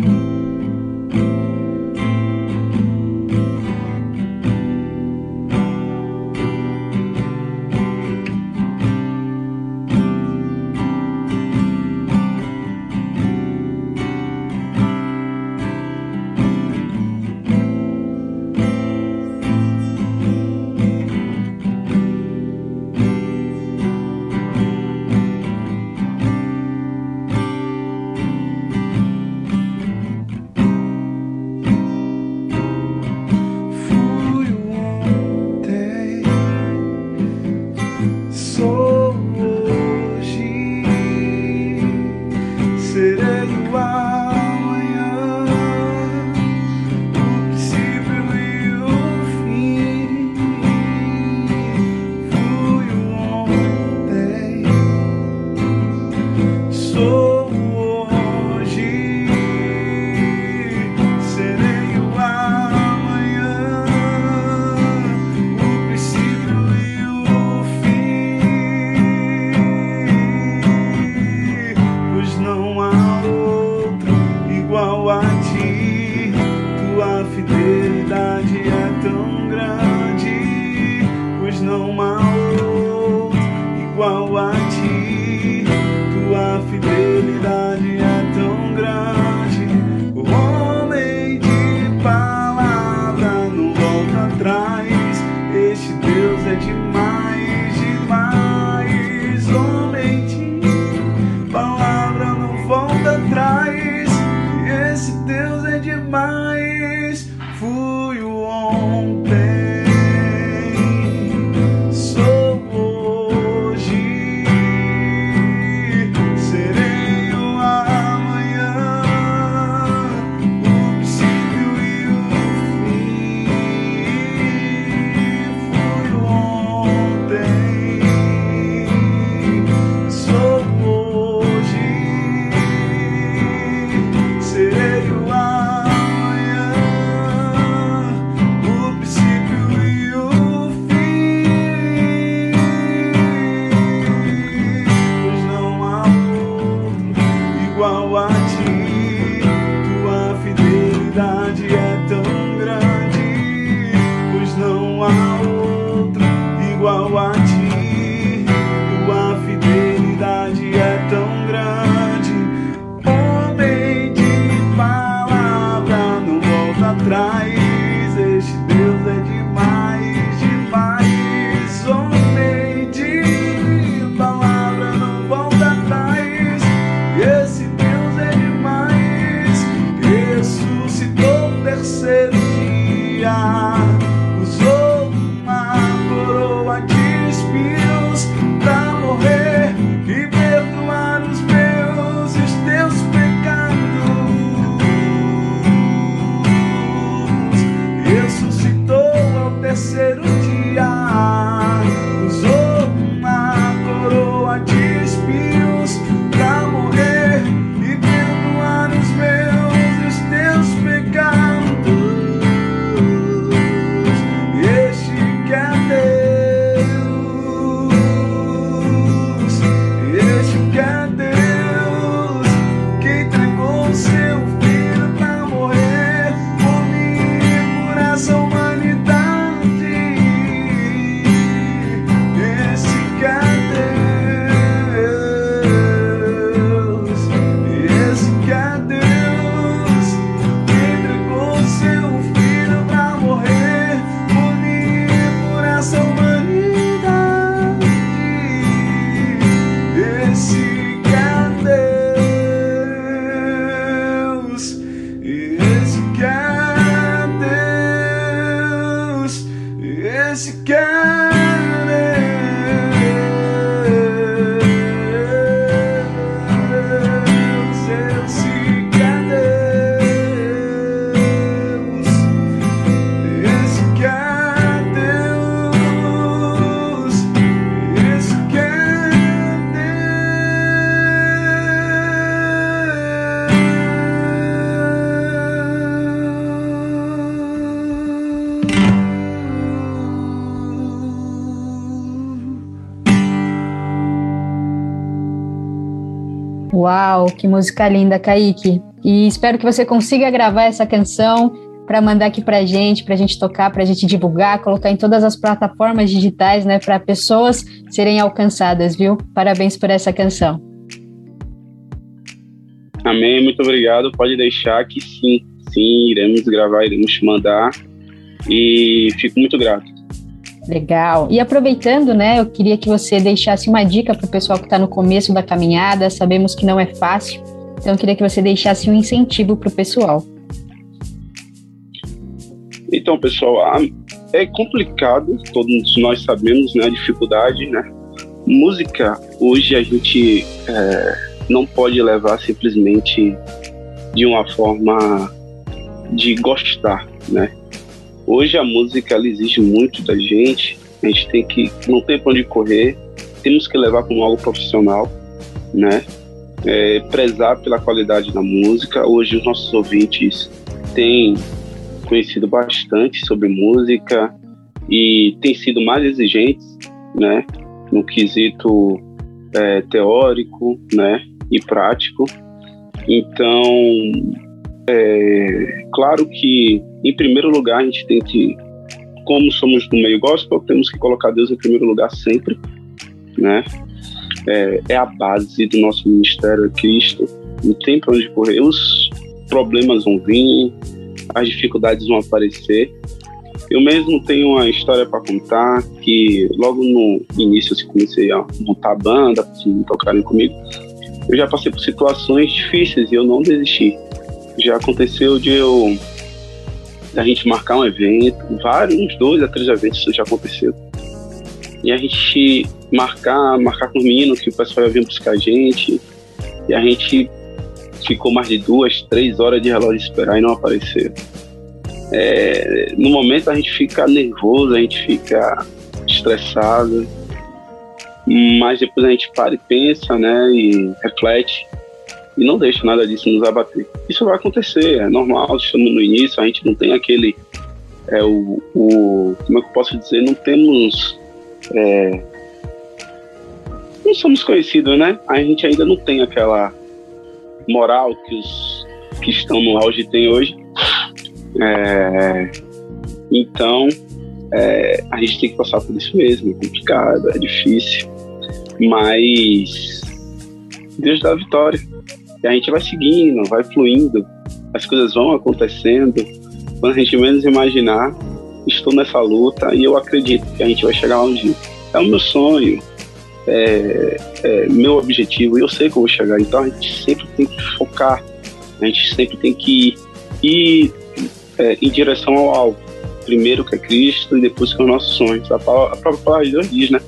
Que música linda, Kaique. E espero que você consiga gravar essa canção para mandar aqui pra gente, pra gente tocar, pra gente divulgar, colocar em todas as plataformas digitais, né, para pessoas serem alcançadas, viu? Parabéns por essa canção. Amém, muito obrigado. Pode deixar que sim, sim, iremos gravar, iremos mandar. E fico muito grato. Legal. E aproveitando, né, eu queria que você deixasse uma dica para o pessoal que está no começo da caminhada. Sabemos que não é fácil, então eu queria que você deixasse um incentivo para o pessoal. Então, pessoal, é complicado, todos nós sabemos, né, a dificuldade, né? Música, hoje a gente é, não pode levar simplesmente de uma forma de gostar, né? Hoje a música ela exige muito da gente. A gente tem que não tem para onde correr. Temos que levar como algo profissional, né? É, prezar pela qualidade da música. Hoje os nossos ouvintes têm conhecido bastante sobre música e têm sido mais exigentes, né? No quesito é, teórico, né? E prático. Então, é, claro que, em primeiro lugar, a gente tem que, como somos do meio gospel, temos que colocar Deus em primeiro lugar sempre, né? É, é a base do nosso ministério, é Cristo. Não tem para onde correr. Os problemas vão vir, as dificuldades vão aparecer. Eu mesmo tenho uma história para contar que logo no início, assim, comecei a montar banda, assim, tocarem comigo. Eu já passei por situações difíceis e eu não desisti já aconteceu de eu a gente marcar um evento, vários, uns dois a três eventos isso já aconteceu. E a gente marcar, marcar com os meninos que o pessoal ia vir buscar a gente. E a gente ficou mais de duas, três horas de relógio esperar e não apareceu. É, no momento a gente fica nervoso, a gente fica estressado, mas depois a gente para e pensa, né, e reflete e não deixa nada disso nos abater. Isso vai acontecer, é normal, estamos no início, a gente não tem aquele. É, o, o, como é que eu posso dizer? Não temos. É, não somos conhecidos, né? A gente ainda não tem aquela moral que os que estão no auge têm hoje. É, então, é, a gente tem que passar por isso mesmo. É complicado, é difícil. Mas Deus dá a vitória. E a gente vai seguindo, vai fluindo, as coisas vão acontecendo. Quando a gente menos imaginar, estou nessa luta e eu acredito que a gente vai chegar onde é o meu sonho, é, é meu objetivo, e eu sei que eu vou chegar. Então a gente sempre tem que focar, a gente sempre tem que ir é, em direção ao alvo. Primeiro que é Cristo e depois que é o nosso sonho. A, palavra, a própria palavra de Deus diz, né?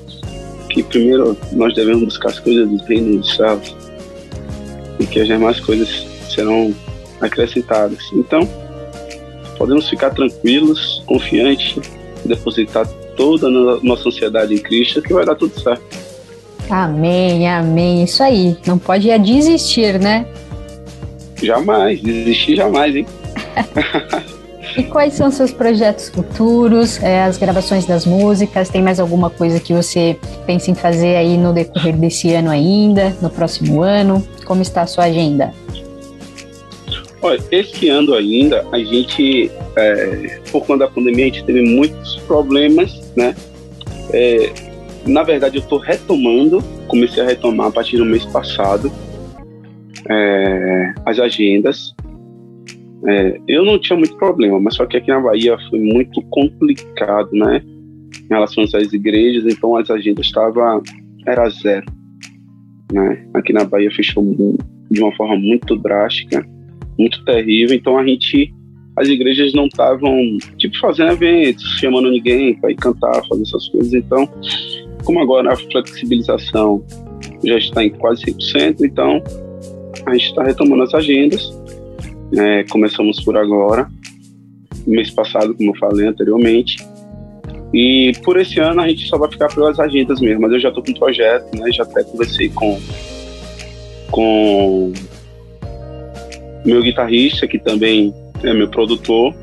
Que primeiro nós devemos buscar as coisas do reino dos céus e que as demais coisas serão acrescentadas. Então, podemos ficar tranquilos, confiantes, depositar toda a nossa ansiedade em Cristo, que vai dar tudo certo. Amém, amém. Isso aí. Não pode desistir, né? Jamais, desistir jamais, hein? E quais são seus projetos futuros, é, as gravações das músicas? Tem mais alguma coisa que você pensa em fazer aí no decorrer desse ano ainda, no próximo ano? Como está a sua agenda? Olha, esse ano ainda, a gente, é, por conta da pandemia, a gente teve muitos problemas, né? É, na verdade, eu estou retomando, comecei a retomar a partir do mês passado é, as agendas. É, eu não tinha muito problema, mas só que aqui na Bahia foi muito complicado, né? Em relação às igrejas, então as agendas estavam era zero, né? Aqui na Bahia fechou de uma forma muito drástica, muito terrível. Então a gente as igrejas não estavam, tipo, fazendo eventos, chamando ninguém para ir cantar, fazer essas coisas. Então, como agora a flexibilização já está em quase 100%, então a gente está retomando as agendas. É, começamos por agora, mês passado, como eu falei anteriormente. E por esse ano a gente só vai ficar pelas agendas mesmo, mas eu já estou com um projeto, né? Já até conversei com, com meu guitarrista, que também é meu produtor.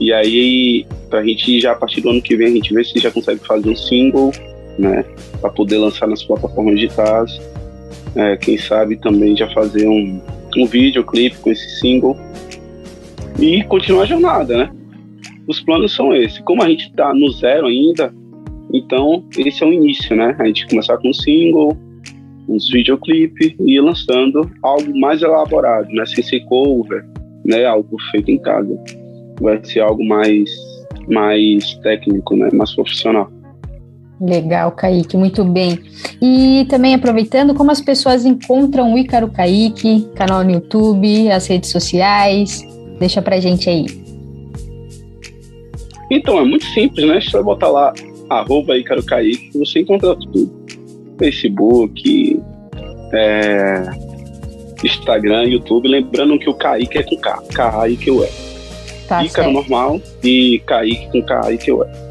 E aí, pra gente já a partir do ano que vem, a gente vê se já consegue fazer um single, né? Pra poder lançar nas plataformas digitais. É, quem sabe também já fazer um, um videoclipe com esse single. E continuar a jornada, né? Os planos são esses. Como a gente tá no zero ainda, então esse é o início, né? A gente começar com um single, uns videoclipes e ir lançando algo mais elaborado, né? Sem ser cover, né? Algo feito em casa. Vai ser algo mais, mais técnico, né? Mais profissional. Legal, Kaique, muito bem. E também aproveitando, como as pessoas encontram o Ícaro Kaique, canal no YouTube, as redes sociais, deixa pra gente aí. Então, é muito simples, né? Você vai botar lá, arroba Ícaro Kaique, você encontra tudo. Facebook, é, Instagram, YouTube. Lembrando que o Kaique é com K, Kaique é. Tá Ícaro certo. normal e Kaique com Kaique é.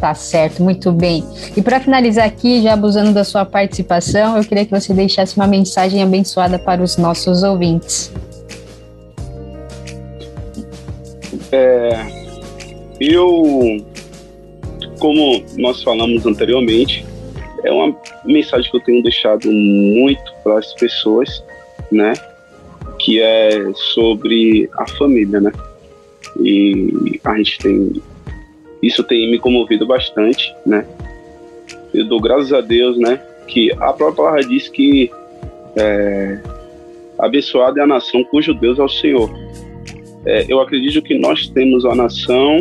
Tá certo, muito bem. E para finalizar aqui, já abusando da sua participação, eu queria que você deixasse uma mensagem abençoada para os nossos ouvintes. É, eu, como nós falamos anteriormente, é uma mensagem que eu tenho deixado muito para as pessoas, né? Que é sobre a família, né? E a gente tem. Isso tem me comovido bastante, né? Eu dou graças a Deus, né? Que a própria palavra diz que é, abençoada é a nação cujo Deus é o Senhor. É, eu acredito que nós temos uma nação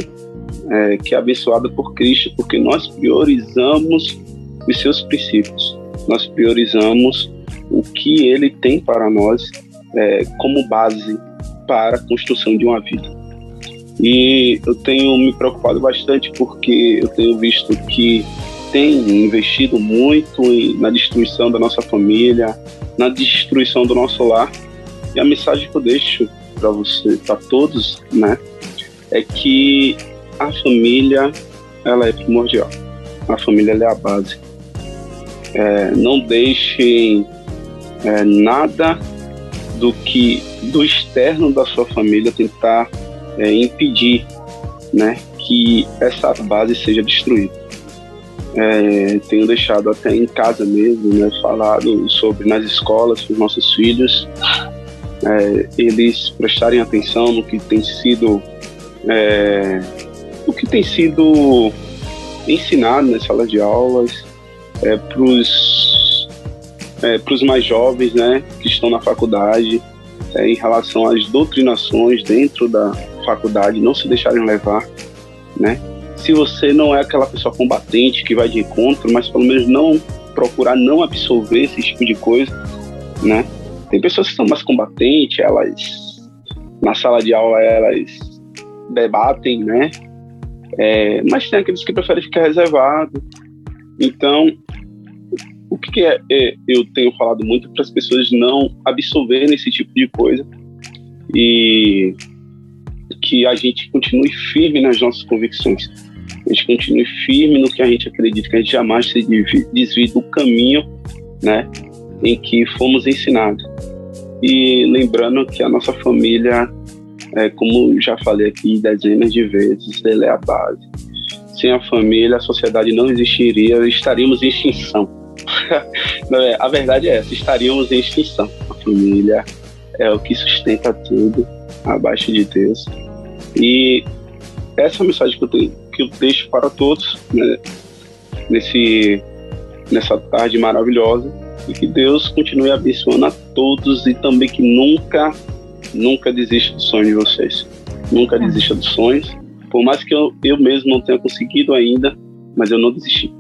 é, que é abençoada por Cristo, porque nós priorizamos os seus princípios, nós priorizamos o que Ele tem para nós é, como base para a construção de uma vida. E eu tenho me preocupado bastante porque eu tenho visto que tem investido muito na destruição da nossa família, na destruição do nosso lar. E a mensagem que eu deixo para você, para todos, né, é que a família ela é primordial. A família é a base. É, não deixem é, nada do que do externo da sua família tentar é, impedir, né, que essa base seja destruída. É, tenho deixado até em casa mesmo, né, falado sobre nas escolas para os nossos filhos, é, eles prestarem atenção no que tem sido é, o que tem sido ensinado nas salas de aulas é, para os é, mais jovens né, que estão na faculdade é, em relação às doutrinações dentro da faculdade, não se deixarem levar, né? Se você não é aquela pessoa combatente que vai de encontro, mas pelo menos não procurar não absorver esse tipo de coisa, né? Tem pessoas que são mais combatentes, elas na sala de aula elas debatem, né? É, mas tem aqueles que preferem ficar reservado. Então, o que, é, é, eu tenho falado muito para as pessoas não absorverem esse tipo de coisa e que a gente continue firme nas nossas convicções. A gente continue firme no que a gente acredita, que a gente jamais se desvie do caminho, né, em que fomos ensinados. E lembrando que a nossa família, é, como já falei aqui dezenas de vezes, ela é a base. Sem a família, a sociedade não existiria, estaríamos em extinção. a verdade é essa, estaríamos em extinção. A família é o que sustenta tudo abaixo de Deus. E essa é a mensagem que eu, tenho, que eu deixo para todos né, nesse, nessa tarde maravilhosa e que Deus continue abençoando a todos e também que nunca, nunca desista do sonho de vocês. Nunca desista dos sonhos. Por mais que eu, eu mesmo não tenha conseguido ainda, mas eu não desisti.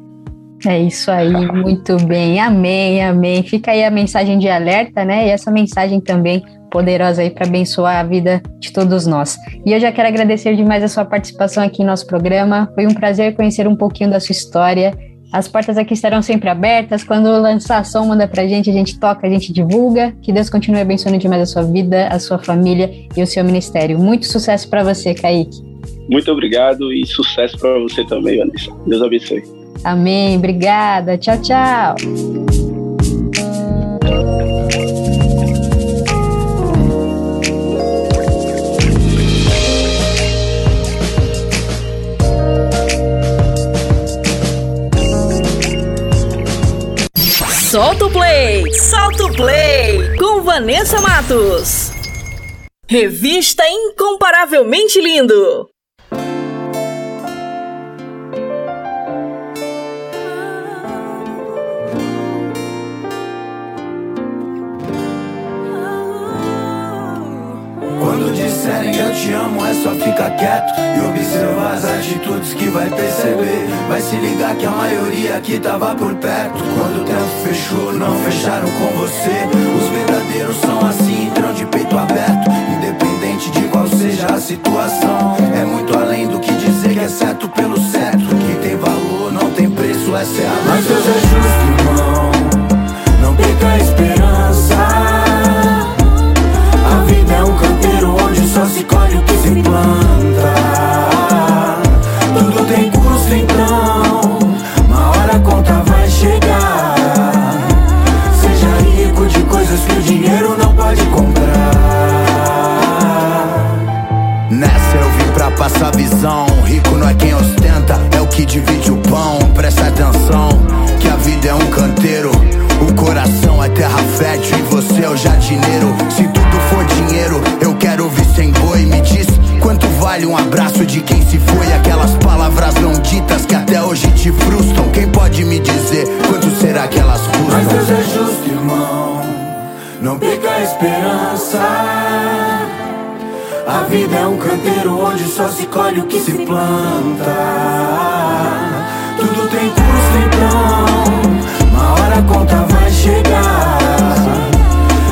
É isso aí, muito bem. Amém, amém. Fica aí a mensagem de alerta, né? E essa mensagem também poderosa aí para abençoar a vida de todos nós. E eu já quero agradecer demais a sua participação aqui em nosso programa. Foi um prazer conhecer um pouquinho da sua história. As portas aqui estarão sempre abertas. Quando lançar som, manda pra gente, a gente toca, a gente divulga. Que Deus continue abençoando demais a sua vida, a sua família e o seu ministério. Muito sucesso para você, Kaique. Muito obrigado e sucesso para você também, Vanessa. Deus abençoe. Amém. Obrigada. Tchau, tchau. O play! Solta o play! Com Vanessa Matos. Revista Incomparavelmente Lindo. Te amo, é só ficar quieto e observar as atitudes que vai perceber. Vai se ligar que a maioria aqui tava por perto. Quando o tempo fechou, não fecharam com você. Os verdadeiros são assim, entram de peito aberto, independente de qual seja a situação. É muito além do que dizer que é certo pelo certo. Que tem valor, não tem preço, essa é a Mas Deus é justo, passar visão. Rico não é quem ostenta, é o que divide o pão. Presta atenção, que a vida é um canteiro. O coração é terra fértil e você é o jardineiro. Se tudo for dinheiro, eu quero ouvir sem boi. Me diz quanto vale um abraço de quem se foi. Aquelas palavras não ditas que até hoje te frustram. Quem pode me dizer quanto será que elas custam? Mas Deus é justo, irmão. Não perca a esperança. A vida é um canteiro onde só se colhe o que se planta. Tudo tem custo então, uma hora a conta vai chegar.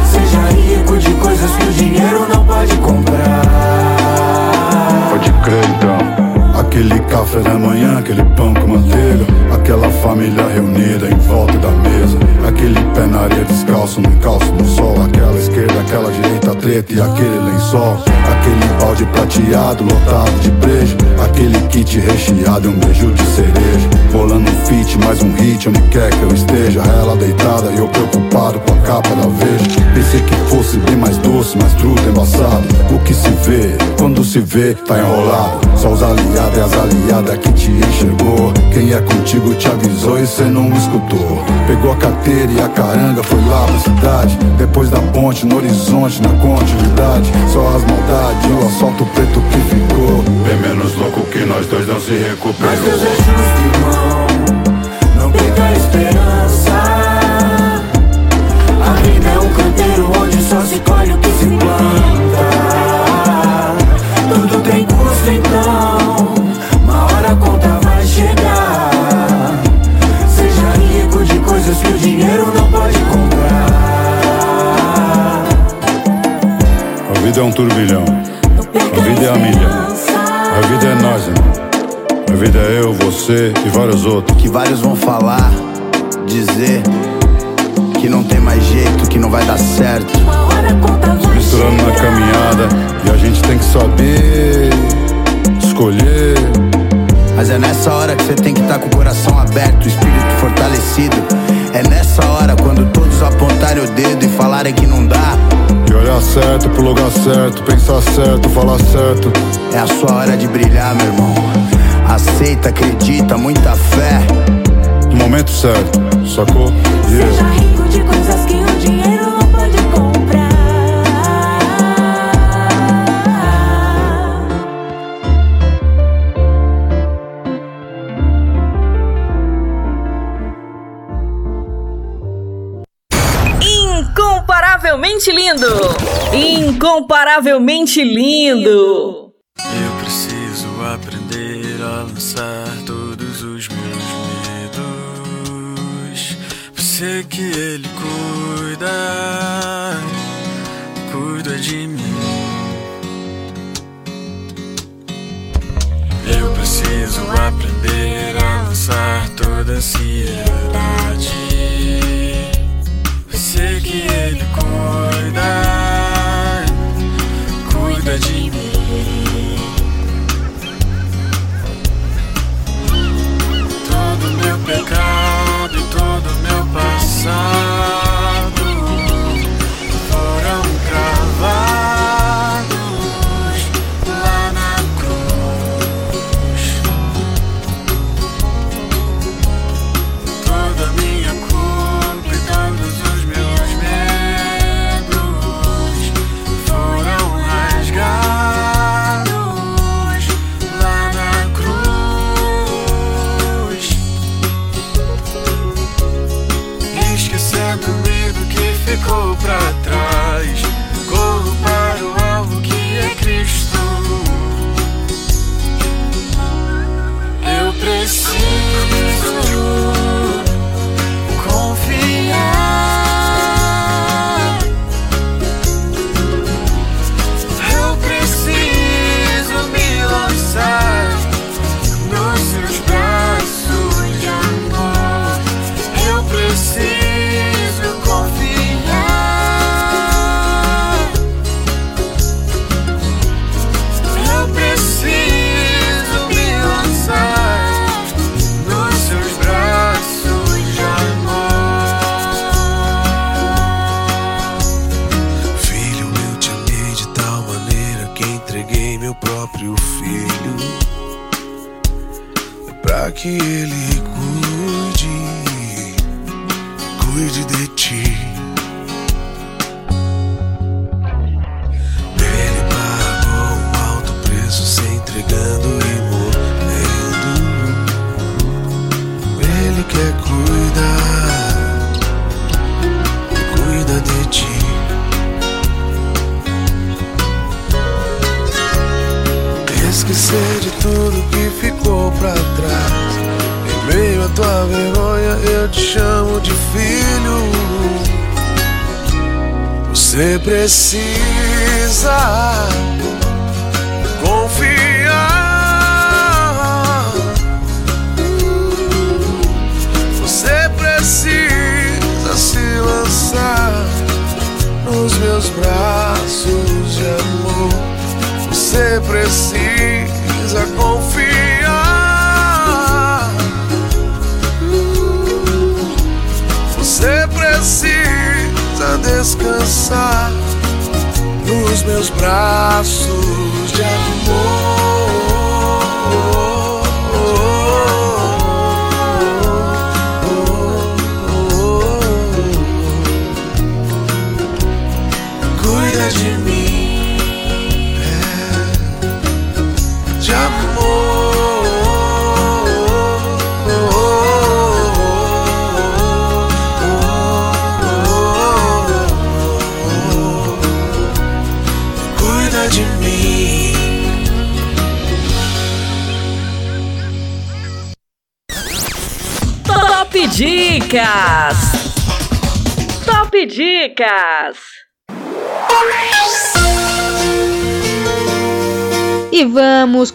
Seja rico de coisas que o dinheiro não pode comprar. Pode crer então. Aquele café da manhã, aquele pão com manteiga. Aquela família reunida em volta da mesa. Aquele pé na areia descalço, num calço no sol. Aquela esquerda, aquela direita treta e aquele lençol. Aquele balde prateado, lotado de brejo. Aquele kit recheado um beijo de cereja. Rolando um fit, mais um hit, onde quer que eu esteja. Ela deitada e eu preocupado com a capa da veja. Pensei que fosse bem mais doce, mas tudo embaçado. O que se vê, quando se vê, tá enrolado. Só os aliados e as aliadas que te enxergou. Quem é contigo te avisou e cê não escutou. Pegou a carteira e a caranga, foi lá pra cidade. Depois da ponte, no horizonte, na continuidade. Só as maldades, e o assalto preto que ficou. Bem menos louco que nós dois não se recuperou. Mas Deus é justo, irmão. Não perca a esperança. A vida é um canteiro onde só se colhe o que se planta. Tudo tem custo então, uma hora a conta vai chegar. Seja rico de coisas que o dinheiro não pode comprar. A vida é um turbilhão. A vida é a milha. A vida é nós, irmão. A vida é eu, você e vários outros. Que vários vão falar, dizer que não tem mais jeito, que não vai dar certo. Se misturando na caminhada. E a gente tem que saber escolher. Mas é nessa hora que você tem que estar com o coração aberto, o espírito fortalecido. É nessa hora quando todos apontarem o dedo e falarem que não dá. E olhar certo pro lugar certo, pensar certo, falar certo. É a sua hora de brilhar, meu irmão. Aceita, acredita, muita fé. No momento certo, sacou? Yeah. Seja rico de coisas que o dinheiro não pode comprar. Incomparavelmente lindo! Incomparavelmente lindo!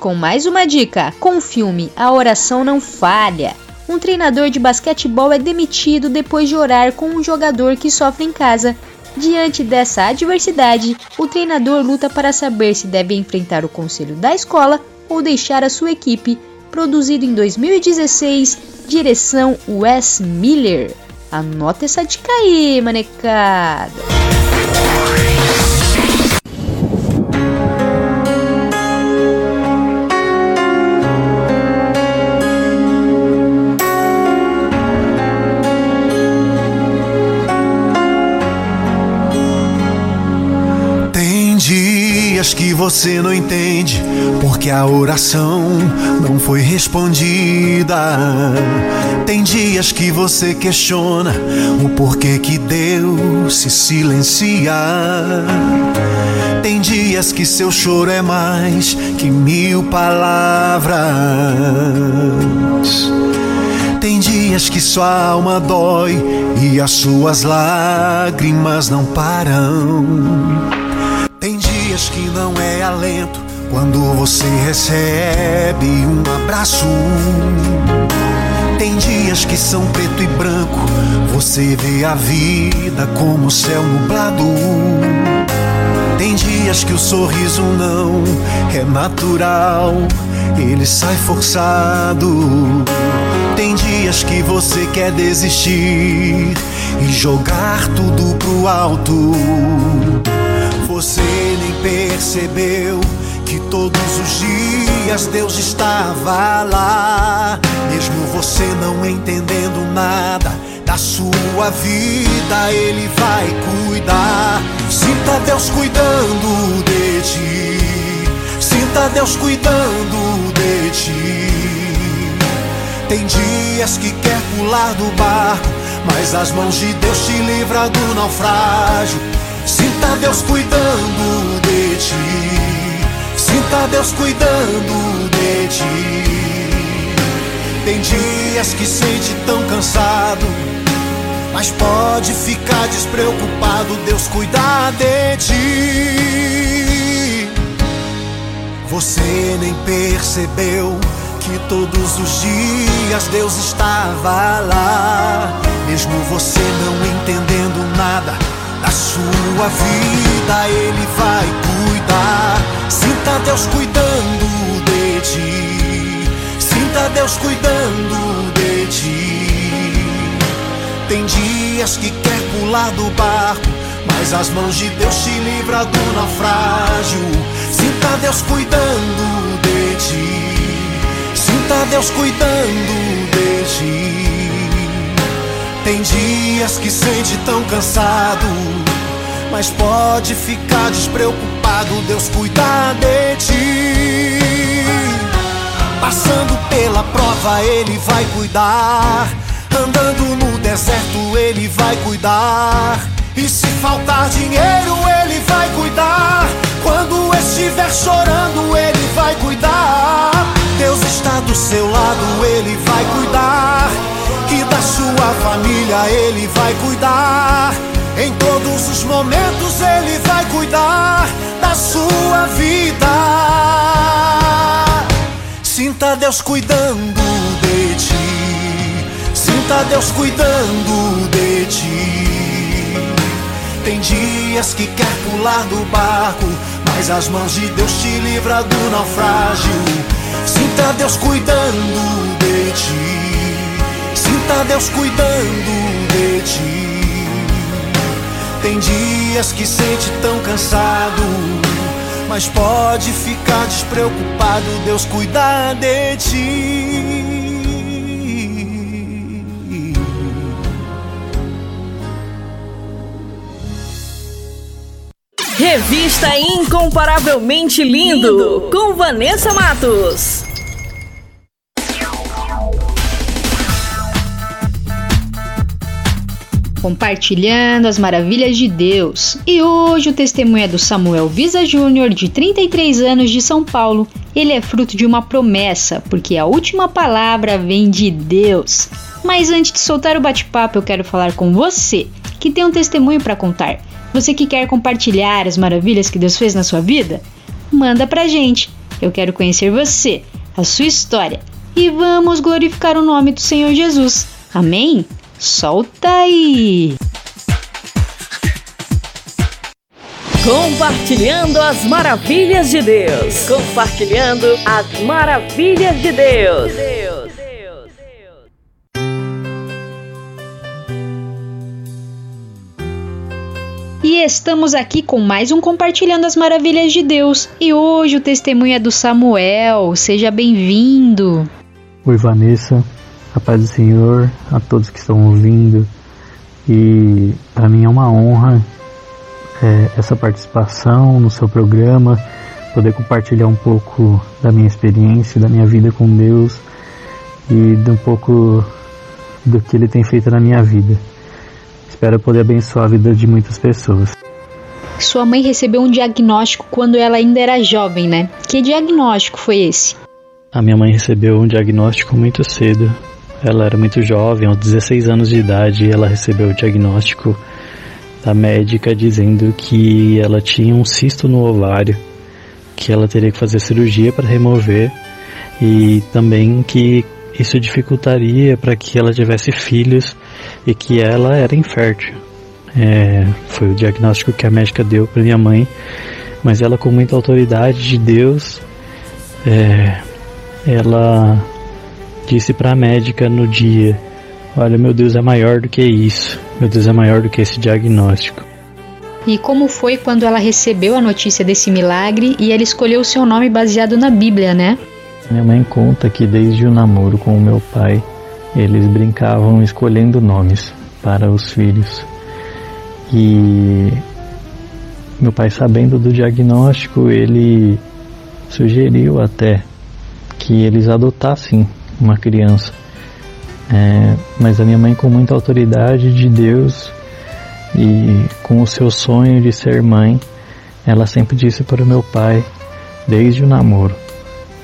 Com mais uma dica. Com o filme A Oração Não Falha. Um treinador de basquetebol é demitido depois de orar com um jogador que sofre em casa. Diante dessa adversidade, o treinador luta para saber se deve enfrentar o conselho da escola ou deixar a sua equipe. Produzido em 2016, direção Wes Miller. Anota essa dica aí, manecada. Que você não entende porque a oração não foi respondida. Tem dias que você questiona o porquê que Deus se silencia. Tem dias que seu choro é mais que mil palavras. Tem dias que sua alma dói e as suas lágrimas não param. Que não é alento quando você recebe um abraço. Tem dias que são preto e branco, você vê a vida como céu nublado. Tem dias que o sorriso não é natural, ele sai forçado. Tem dias que você quer desistir e jogar tudo pro alto. Você nem percebeu que todos os dias Deus estava lá, mesmo você não entendendo nada da sua vida, Ele vai cuidar. Sinta Deus cuidando de ti, sinta Deus cuidando de ti. Tem dias que quer pular do barco, mas as mãos de Deus te livra do naufrágio. Sinta Deus cuidando de ti. Sinta Deus cuidando de ti. Tem dias que sente tão cansado, mas pode ficar despreocupado. Deus cuidar de ti. Você nem percebeu que todos os dias Deus estava lá, mesmo você não entendendo nada da sua vida, Ele vai cuidar. Sinta Deus cuidando de ti, sinta Deus cuidando de ti. Tem dias que quer pular do barco, mas as mãos de Deus te livra do naufrágio. Sinta Deus cuidando de ti. Sinta Deus cuidando de ti. Tem dias que sente tão cansado, mas pode ficar despreocupado. Deus cuida de ti. Passando pela prova, Ele vai cuidar. Andando no deserto, Ele vai cuidar. E se faltar dinheiro, Ele vai cuidar. Quando estiver chorando, Ele vai cuidar. Deus está do seu lado, Ele vai cuidar. E da sua família, Ele vai cuidar. Em todos os momentos, Ele vai cuidar da sua vida. Sinta Deus cuidando de ti. Sinta Deus cuidando de ti. Tem dias que quer pular do barco, mas as mãos de Deus te livra do naufrágio. Sinta Deus cuidando de ti. Sinta Deus cuidando de ti. Tem dias que sente tão cansado, mas pode ficar despreocupado. Deus cuida de ti. Revista Incomparavelmente Lindo, com Vanessa Matos. Compartilhando as maravilhas de Deus. E hoje o testemunho é do Samuel Visa Júnior, de 33 anos, de São Paulo. Ele é fruto de uma promessa, porque a última palavra vem de Deus. Mas antes de soltar o bate-papo, eu quero falar com você, que tem um testemunho para contar. Você que quer compartilhar as maravilhas que Deus fez na sua vida? Manda pra gente. Eu quero conhecer você, a sua história. E vamos glorificar o nome do Senhor Jesus. Amém? Solta aí! Compartilhando as maravilhas de Deus. Compartilhando as maravilhas de Deus. E estamos aqui com mais um Compartilhando as Maravilhas de Deus. E hoje o testemunho é do Samuel. Seja bem-vindo. Oi, Vanessa. A paz do Senhor, a todos que estão ouvindo. E para mim é uma honra é, essa participação no seu programa, poder compartilhar um pouco da minha experiência, da minha vida com Deus e de um pouco do que Ele tem feito na minha vida. Espero poder abençoar a vida de muitas pessoas. Sua mãe recebeu um diagnóstico quando ela ainda era jovem, né? Que diagnóstico foi esse? A minha mãe recebeu um diagnóstico muito cedo. Ela era muito jovem, aos 16 anos de idade, ela recebeu o diagnóstico da médica dizendo que ela tinha um cisto no ovário, que ela teria que fazer cirurgia para remover e também que isso dificultaria para que ela tivesse filhos e que ela era infértil. É, foi o diagnóstico que a médica deu para minha mãe, mas ela com muita autoridade de Deus, é, ela disse para a médica no dia: Olha, meu Deus é maior do que isso, meu Deus é maior do que esse diagnóstico. E como foi quando ela recebeu a notícia desse milagre e ela escolheu o seu nome baseado na Bíblia, né? Minha mãe conta que desde o namoro com o meu pai, eles brincavam escolhendo nomes para os filhos. E meu pai, sabendo do diagnóstico, ele sugeriu até que eles adotassem uma criança. É, mas a minha mãe, com muita autoridade de Deus e com o seu sonho de ser mãe, ela sempre disse para o meu pai, desde o namoro,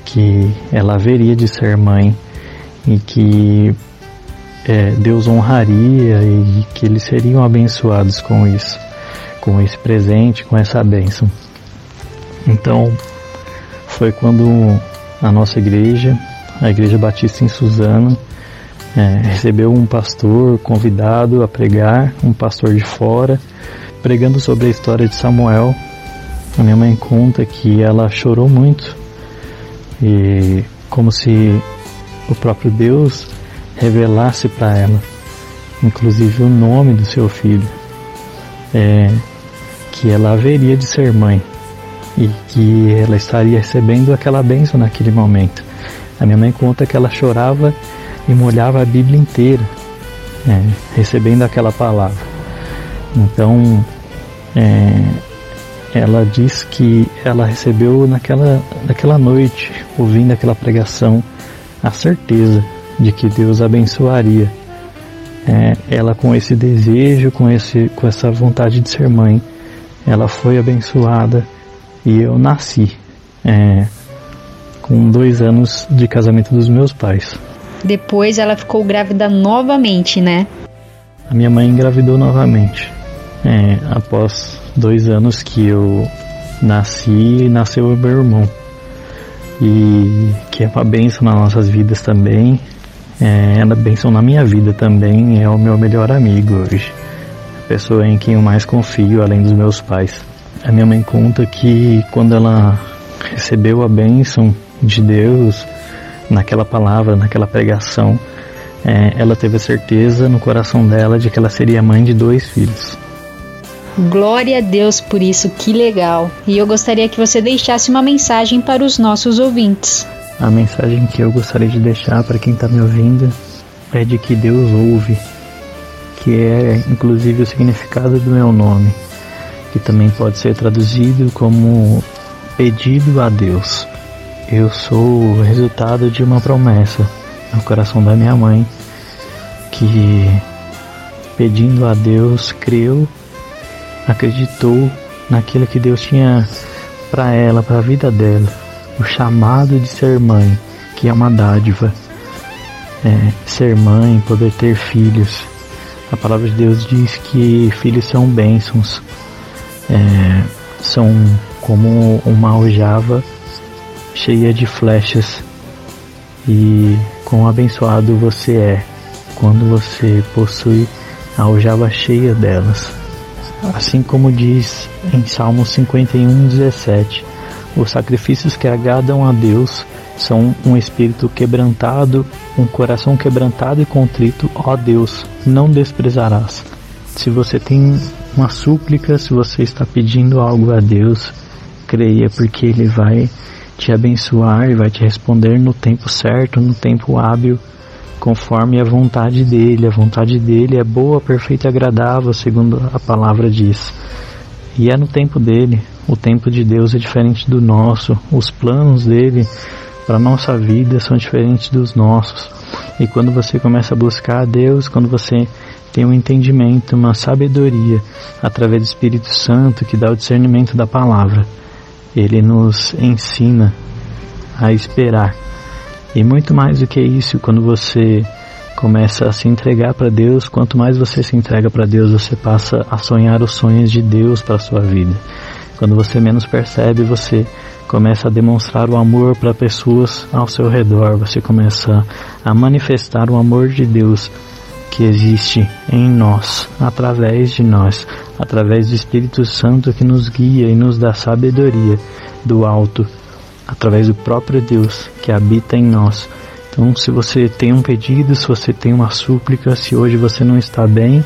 que ela haveria de ser mãe e que é, Deus honraria e que eles seriam abençoados com isso, com esse presente, com essa bênção. Então, foi quando a nossa igreja, a Igreja Batista em Suzano, é, recebeu um pastor convidado a pregar, um pastor de fora, pregando sobre a história de Samuel. A minha mãe conta que ela chorou muito e como se o próprio Deus revelasse para ela, inclusive o nome do seu filho, é, que ela haveria de ser mãe e que ela estaria recebendo aquela bênção naquele momento. A minha mãe conta que ela chorava e molhava a Bíblia inteira, é, recebendo aquela palavra. Então, é, ela diz que ela recebeu naquela, naquela noite, ouvindo aquela pregação, a certeza de que Deus abençoaria é, ela com esse desejo, com, esse, com essa vontade de ser mãe, ela foi abençoada e eu nasci é, com dois anos de casamento dos meus pais. Depois ela ficou grávida novamente, né? A minha mãe engravidou novamente. É, após dois anos que eu nasci, nasceu o meu irmão. E que é uma bênção nas nossas vidas também. É, é bênção na minha vida também, é o meu melhor amigo hoje. A pessoa em quem eu mais confio, além dos meus pais. A minha mãe conta que quando ela recebeu a bênção de Deus, naquela palavra, naquela pregação, é, ela teve a certeza no coração dela de que ela seria mãe de dois filhos. Glória a Deus por isso, que legal! E eu gostaria que você deixasse uma mensagem para os nossos ouvintes. A mensagem que eu gostaria de deixar para quem está me ouvindo é de que Deus ouve, que é inclusive o significado do meu nome, que também pode ser traduzido como pedido a Deus. Eu sou o resultado de uma promessa no coração da minha mãe, que pedindo a Deus, creu, acreditou naquilo que Deus tinha para ela, para a vida dela o chamado de ser mãe, que é uma dádiva. É, ser mãe, poder ter filhos. A palavra de Deus diz que filhos são bênçãos, é, são como uma aljava cheia de flechas. E quão abençoado você é quando você possui a aljava cheia delas. Assim como diz em Salmo 51, 17: os sacrifícios que agradam a Deus são um espírito quebrantado, um coração quebrantado e contrito, ó Deus, não desprezarás. Se você tem uma súplica, se você está pedindo algo a Deus, creia, porque Ele vai te abençoar e vai te responder no tempo certo, no tempo hábil, conforme a vontade dEle. A vontade dEle é boa, perfeita e agradável, segundo a palavra diz. E é no tempo dEle, o tempo de Deus é diferente do nosso, os planos dele para nossa vida são diferentes dos nossos. E quando você começa a buscar a Deus, quando você tem um entendimento, uma sabedoria através do Espírito Santo que dá o discernimento da palavra, ele nos ensina a esperar. E muito mais do que isso, quando você começa a se entregar para Deus, quanto mais você se entrega para Deus, você passa a sonhar os sonhos de Deus para sua vida. Quando você menos percebe, você começa a demonstrar o amor para pessoas ao seu redor, você começa a manifestar o amor de Deus que existe em nós, através de nós, através do Espírito Santo que nos guia e nos dá sabedoria do alto, através do próprio Deus que habita em nós. Então, se você tem um pedido, se você tem uma súplica, se hoje você não está bem,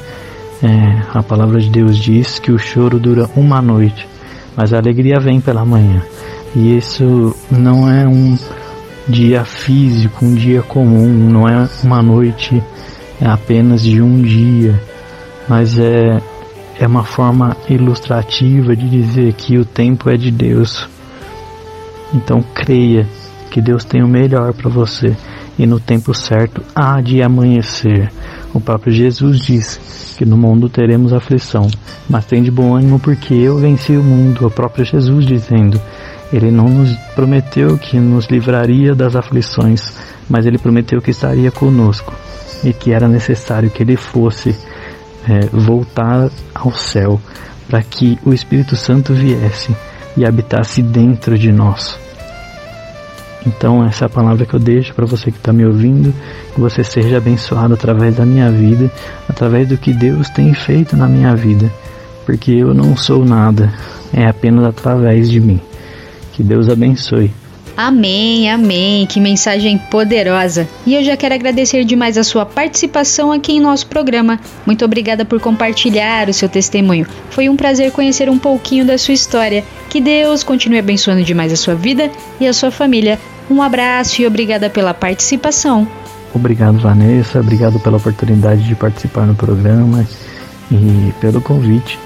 é, a palavra de Deus diz que o choro dura uma noite, mas a alegria vem pela manhã. E isso não é um dia físico, um dia comum, não é uma noite apenas de um dia, mas é, é uma forma ilustrativa de dizer que o tempo é de Deus. Então creia que Deus tem o melhor para você e no tempo certo há de amanhecer. O próprio Jesus diz que no mundo teremos aflição, mas tem de bom ânimo porque eu venci o mundo. O próprio Jesus dizendo, ele não nos prometeu que nos livraria das aflições, mas ele prometeu que estaria conosco e que era necessário que ele fosse é, voltar ao céu para que o Espírito Santo viesse e habitasse dentro de nós. Então, essa é a palavra que eu deixo para você que está me ouvindo, que você seja abençoado através da minha vida, através do que Deus tem feito na minha vida, porque eu não sou nada, é apenas através de mim. Que Deus abençoe. Amém, amém. Que mensagem poderosa. E eu já quero agradecer demais a sua participação aqui em nosso programa. Muito obrigada por compartilhar o seu testemunho. Foi um prazer conhecer um pouquinho da sua história. Que Deus continue abençoando demais a sua vida e a sua família. Um abraço e obrigada pela participação. Obrigado, Vanessa. Obrigado pela oportunidade de participar no programa e pelo convite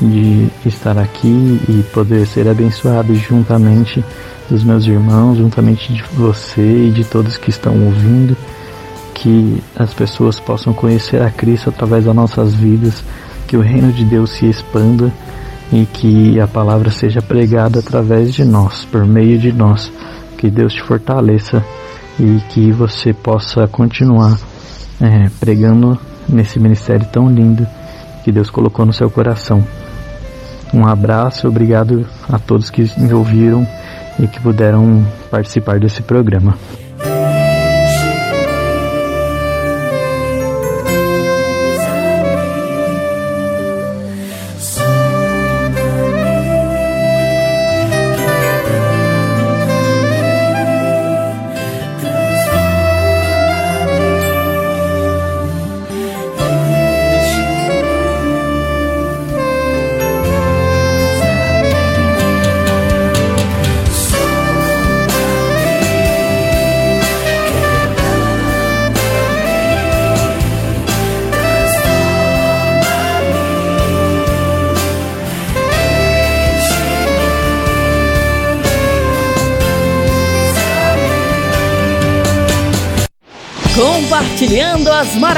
de estar aqui e poder ser abençoado juntamente dos meus irmãos, juntamente de você e de todos que estão ouvindo, que as pessoas possam conhecer a Cristo através das nossas vidas, que o reino de Deus se expanda e que a palavra seja pregada através de nós, por meio de nós. Que Deus te fortaleça e que você possa continuar é, pregando nesse ministério tão lindo que Deus colocou no seu coração. Um abraço, obrigado a todos que me ouviram e que puderam participar desse programa.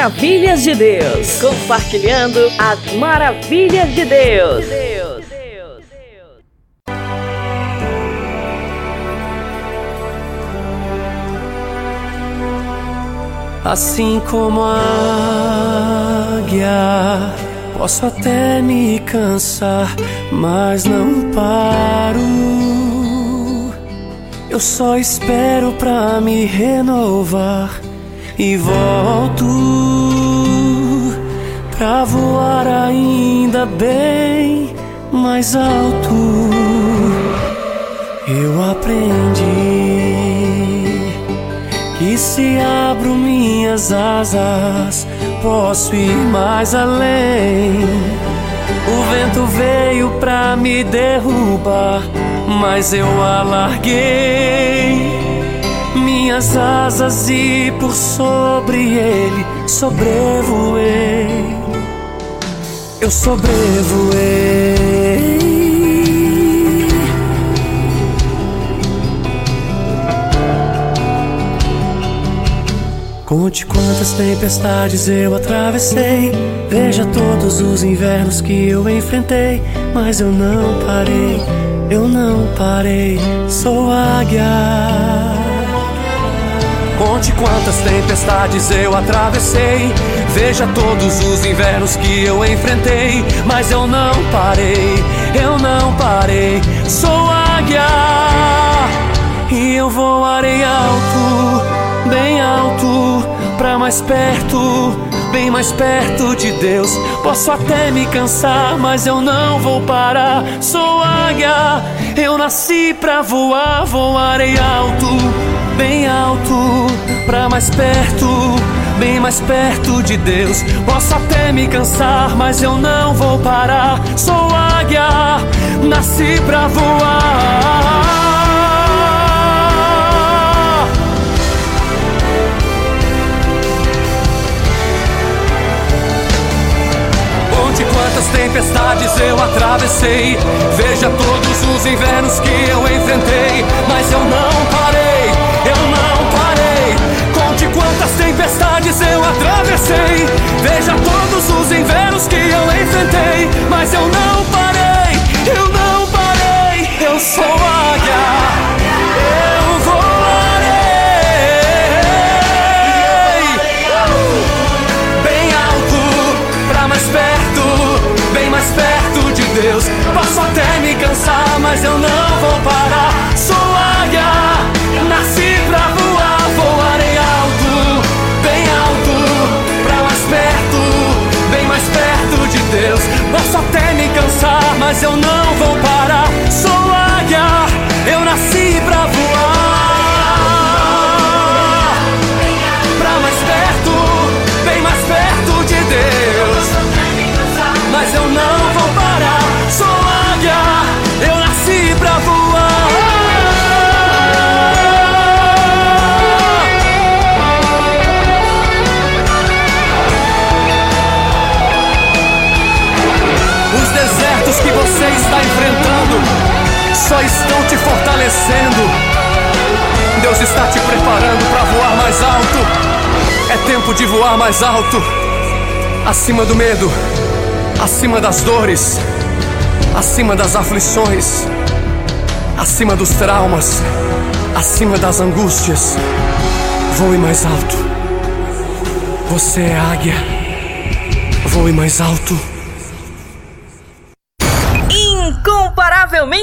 Maravilhas de Deus. Compartilhando as maravilhas de Deus. Assim como a águia, posso até me cansar, mas não paro. Eu só espero pra me renovar e volto pra voar ainda bem mais alto. Eu aprendi que se abro minhas asas, posso ir mais além. O vento veio pra me derrubar, mas eu alarguei minhas asas e por sobre ele sobrevoei. Eu sobrevoei. Conte quantas tempestades eu atravessei. Veja todos os invernos que eu enfrentei. Mas eu não parei, eu não parei. Sou águia. Conte quantas tempestades eu atravessei. Veja todos os invernos que eu enfrentei. Mas eu não parei, eu não parei. Sou águia e eu voarei alto, bem alto, pra mais perto, bem mais perto de Deus. Posso até me cansar, mas eu não vou parar. Sou águia, eu nasci pra voar, voarei alto bem alto, pra mais perto, bem mais perto de Deus. Posso até me cansar, mas eu não vou parar. Sou águia, nasci pra voar. Onde quantas tempestades eu atravessei. Veja todos os invernos que eu enfrentei, mas eu não parei eu não parei. Conte quantas tempestades eu atravessei. Veja todos os invernos que eu enfrentei. Mas eu não parei, eu não parei. Eu sou águia. Eu voarei. Bem alto, pra mais perto, bem mais perto de Deus. Posso até me cansar, mas eu não vou parar. Mas eu não vou parar. Só estão te fortalecendo. Deus está te preparando para voar mais alto. É tempo de voar mais alto. Acima do medo, acima das dores, acima das aflições, acima dos traumas, acima das angústias. Voe mais alto. Você é águia. Voe mais alto.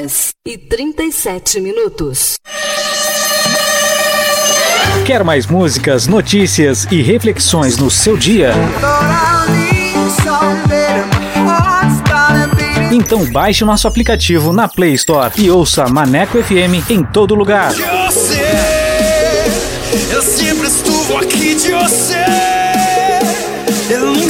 Horas e 37 minutos. Quer mais músicas, notícias e reflexões no seu dia? Então baixe o nosso aplicativo na Play Store e ouça Maneco FM em todo lugar. Eu sempre estuvo aqui de você. Eu nunca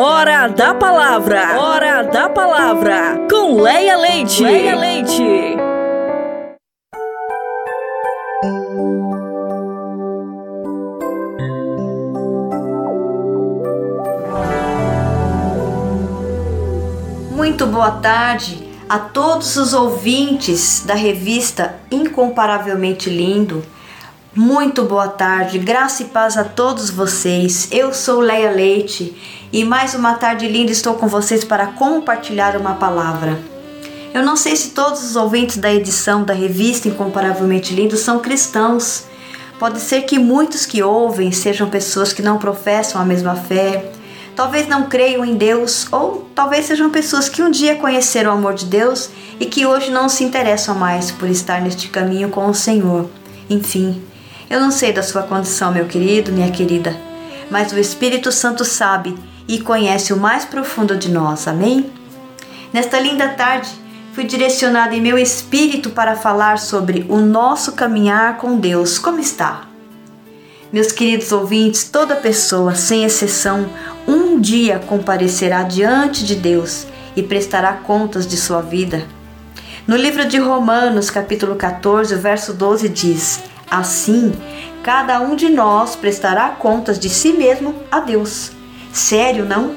Hora da palavra. Hora da palavra. Com Leia Leite. Leia Leite. Muito boa tarde a todos os ouvintes da revista Incomparavelmente Lindo. Muito boa tarde, graça e paz a todos vocês. Eu sou Leia Leite e mais uma tarde linda estou com vocês para compartilhar uma palavra. Eu não sei se todos os ouvintes da edição da revista Incomparavelmente Lindo são cristãos. Pode ser que muitos que ouvem sejam pessoas que não professam a mesma fé, talvez não creiam em Deus, ou talvez sejam pessoas que um dia conheceram o amor de Deus e que hoje não se interessam mais por estar neste caminho com o Senhor. Enfim, eu não sei da sua condição, meu querido, minha querida, mas o Espírito Santo sabe e conhece o mais profundo de nós, amém? Nesta linda tarde, fui direcionada em meu espírito para falar sobre o nosso caminhar com Deus. Como está? Meus queridos ouvintes, toda pessoa, sem exceção, um dia comparecerá diante de Deus e prestará contas de sua vida. No livro de Romanos, capítulo 14, verso 12 diz: Assim, cada um de nós prestará contas de si mesmo a Deus. Sério, não?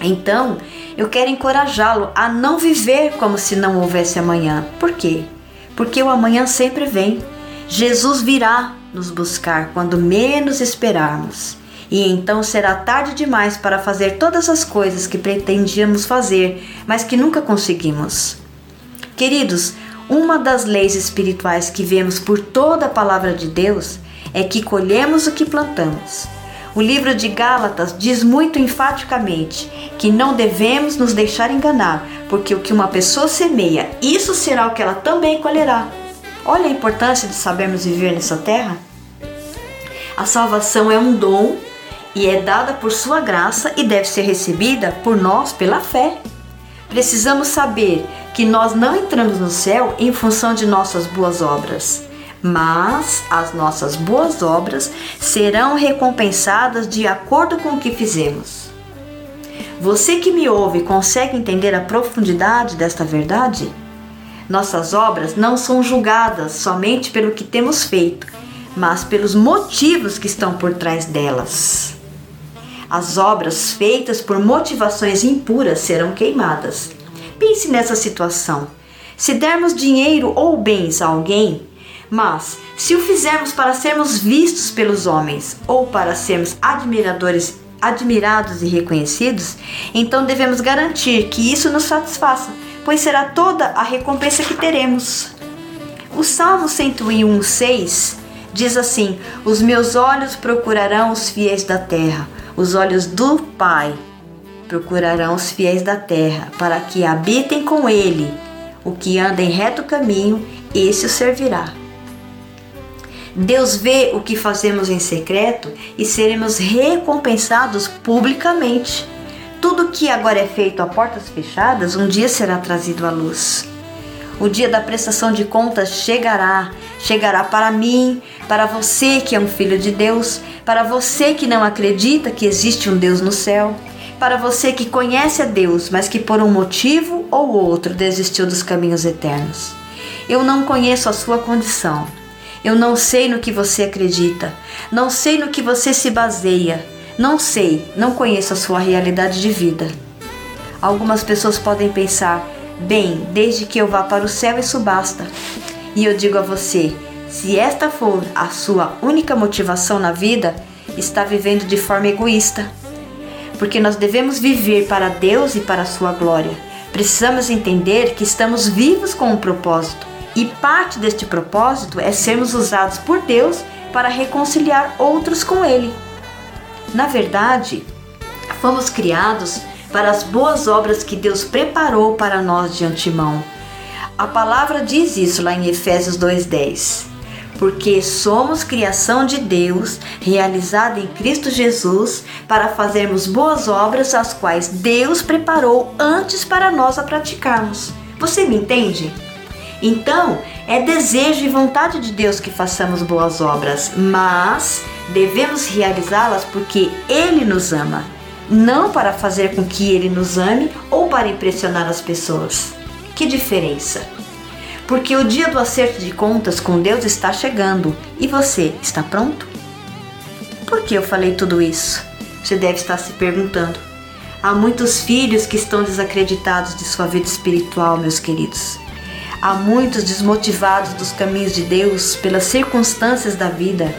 Então, eu quero encorajá-lo a não viver como se não houvesse amanhã. Por quê? Porque o amanhã sempre vem. Jesus virá nos buscar quando menos esperarmos. E então será tarde demais para fazer todas as coisas que pretendíamos fazer, mas que nunca conseguimos. Queridos, uma das leis espirituais que vemos por toda a palavra de Deus é que colhemos o que plantamos. O livro de Gálatas diz muito enfaticamente que não devemos nos deixar enganar, porque o que uma pessoa semeia, isso será o que ela também colherá. Olha a importância de sabermos viver nessa terra. A salvação é um dom e é dada por sua graça e deve ser recebida por nós pela fé. Precisamos saber que nós não entramos no céu em função de nossas boas obras, mas as nossas boas obras serão recompensadas de acordo com o que fizemos. Você que me ouve consegue entender a profundidade desta verdade? Nossas obras não são julgadas somente pelo que temos feito, mas pelos motivos que estão por trás delas. As obras feitas por motivações impuras serão queimadas. Pense nessa situação. Se dermos dinheiro ou bens a alguém, mas se o fizermos para sermos vistos pelos homens ou para sermos admiradores, admirados e reconhecidos, então devemos garantir que isso nos satisfaça, pois será toda a recompensa que teremos. O Salmo 101:6 diz assim: Os meus olhos procurarão os fiéis da terra, os olhos do Pai procurarão os fiéis da terra, para que habitem com ele. O que anda em reto caminho, esse o servirá. Deus vê o que fazemos em secreto e seremos recompensados publicamente. Tudo que agora é feito a portas fechadas, um dia será trazido à luz. O dia da prestação de contas chegará, chegará para mim, para você que é um filho de Deus, para você que não acredita que existe um Deus no céu, para você que conhece a Deus, mas que por um motivo ou outro desistiu dos caminhos eternos. Eu não conheço a sua condição. Eu não sei no que você acredita, não sei no que você se baseia, não sei, não conheço a sua realidade de vida. Algumas pessoas podem pensar: bem, desde que eu vá para o céu, isso basta. E eu digo a você: se esta for a sua única motivação na vida, está vivendo de forma egoísta. Porque nós devemos viver para Deus e para a sua glória. Precisamos entender que estamos vivos com um propósito e parte deste propósito é sermos usados por Deus para reconciliar outros com Ele. Na verdade, fomos criados para as boas obras que Deus preparou para nós de antemão. A palavra diz isso lá em Efésios 2:10. Porque somos criação de Deus, realizada em Cristo Jesus, para fazermos boas obras as quais Deus preparou antes para nós a praticarmos. Você me entende? Então, é desejo e vontade de Deus que façamos boas obras, mas devemos realizá-las porque Ele nos ama, não para fazer com que Ele nos ame ou para impressionar as pessoas. Que diferença! Porque o dia do acerto de contas com Deus está chegando e você está pronto? Por que eu falei tudo isso? Você deve estar se perguntando. Há muitos filhos que estão desacreditados de sua vida espiritual, meus queridos. Há muitos desmotivados dos caminhos de Deus pelas circunstâncias da vida.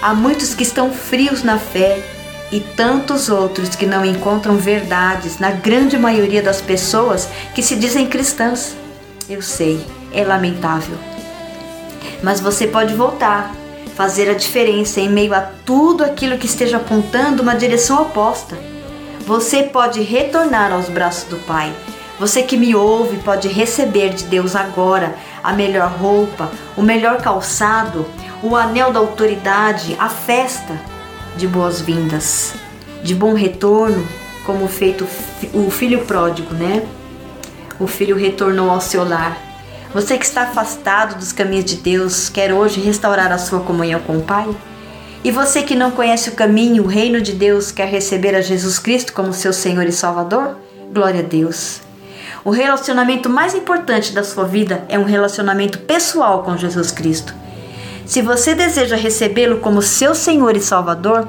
Há muitos que estão frios na fé e tantos outros que não encontram verdades na grande maioria das pessoas que se dizem cristãs. Eu sei, é lamentável. Mas você pode voltar, fazer a diferença em meio a tudo aquilo que esteja apontando uma direção oposta. Você pode retornar aos braços do Pai você que me ouve pode receber de Deus agora a melhor roupa, o melhor calçado, o anel da autoridade, a festa de boas-vindas, de bom retorno, como feito o filho pródigo, né? O filho retornou ao seu lar. Você que está afastado dos caminhos de Deus, quer hoje restaurar a sua comunhão com o Pai? E você que não conhece o caminho, o reino de Deus, quer receber a Jesus Cristo como seu Senhor e Salvador? Glória a Deus. O relacionamento mais importante da sua vida é um relacionamento pessoal com Jesus Cristo. Se você deseja recebê-lo como seu Senhor e Salvador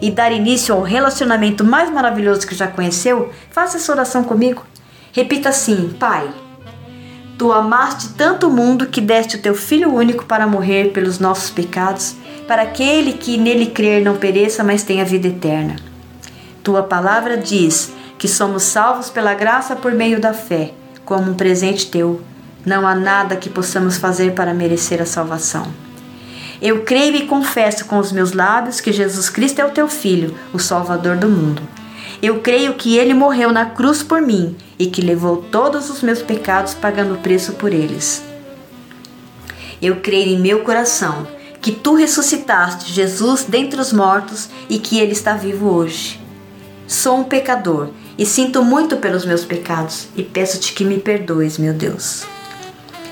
e dar início ao relacionamento mais maravilhoso que já conheceu, faça essa oração comigo. Repita assim: Pai, tu amaste tanto o mundo que deste o teu Filho único para morrer pelos nossos pecados, para aquele que nele crer não pereça, mas tenha vida eterna. Tua palavra diz que somos salvos pela graça por meio da fé, como um presente teu. Não há nada que possamos fazer para merecer a salvação. Eu creio e confesso com os meus lábios que Jesus Cristo é o teu Filho, o Salvador do mundo. Eu creio que ele morreu na cruz por mim e que levou todos os meus pecados pagando o preço por eles. Eu creio em meu coração que tu ressuscitaste Jesus dentre os mortos e que ele está vivo hoje. Sou um pecador e sinto muito pelos meus pecados e peço-te que me perdoes, meu Deus.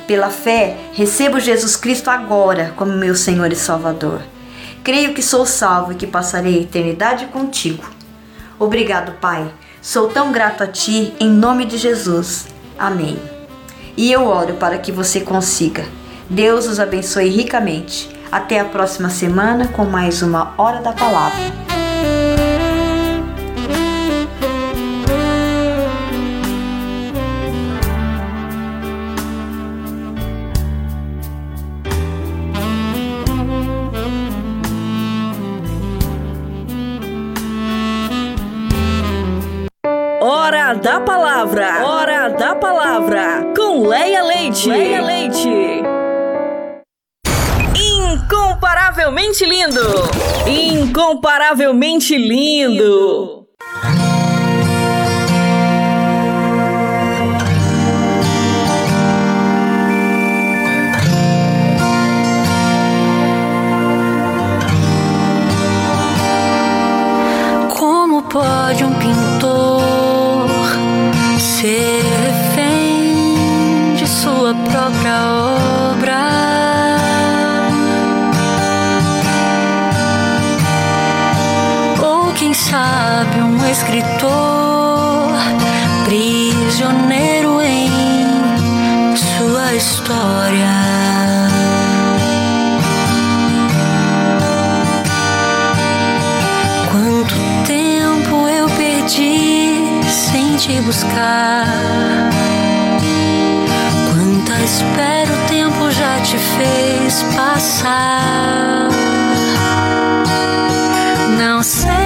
Pela fé, recebo Jesus Cristo agora como meu Senhor e Salvador. Creio que sou salvo e que passarei a eternidade contigo. Obrigado, Pai. Sou tão grato a Ti, em nome de Jesus. Amém. E eu oro para que você consiga. Deus os abençoe ricamente. Até a próxima semana com mais uma Hora da Palavra. Palavra. Hora da Palavra. Com Leia Leite. Leia Leite. Incomparavelmente lindo. Incomparavelmente lindo. Como pode um pintor própria obra? Ou quem sabe um escritor prisioneiro em sua história? Quanto tempo eu perdi sem te buscar? Espera o tempo já te fez passar? Não sei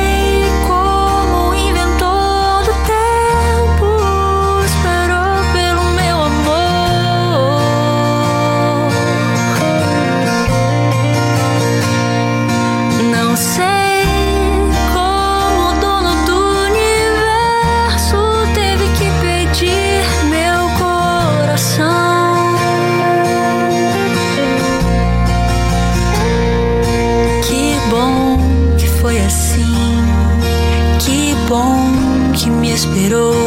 bom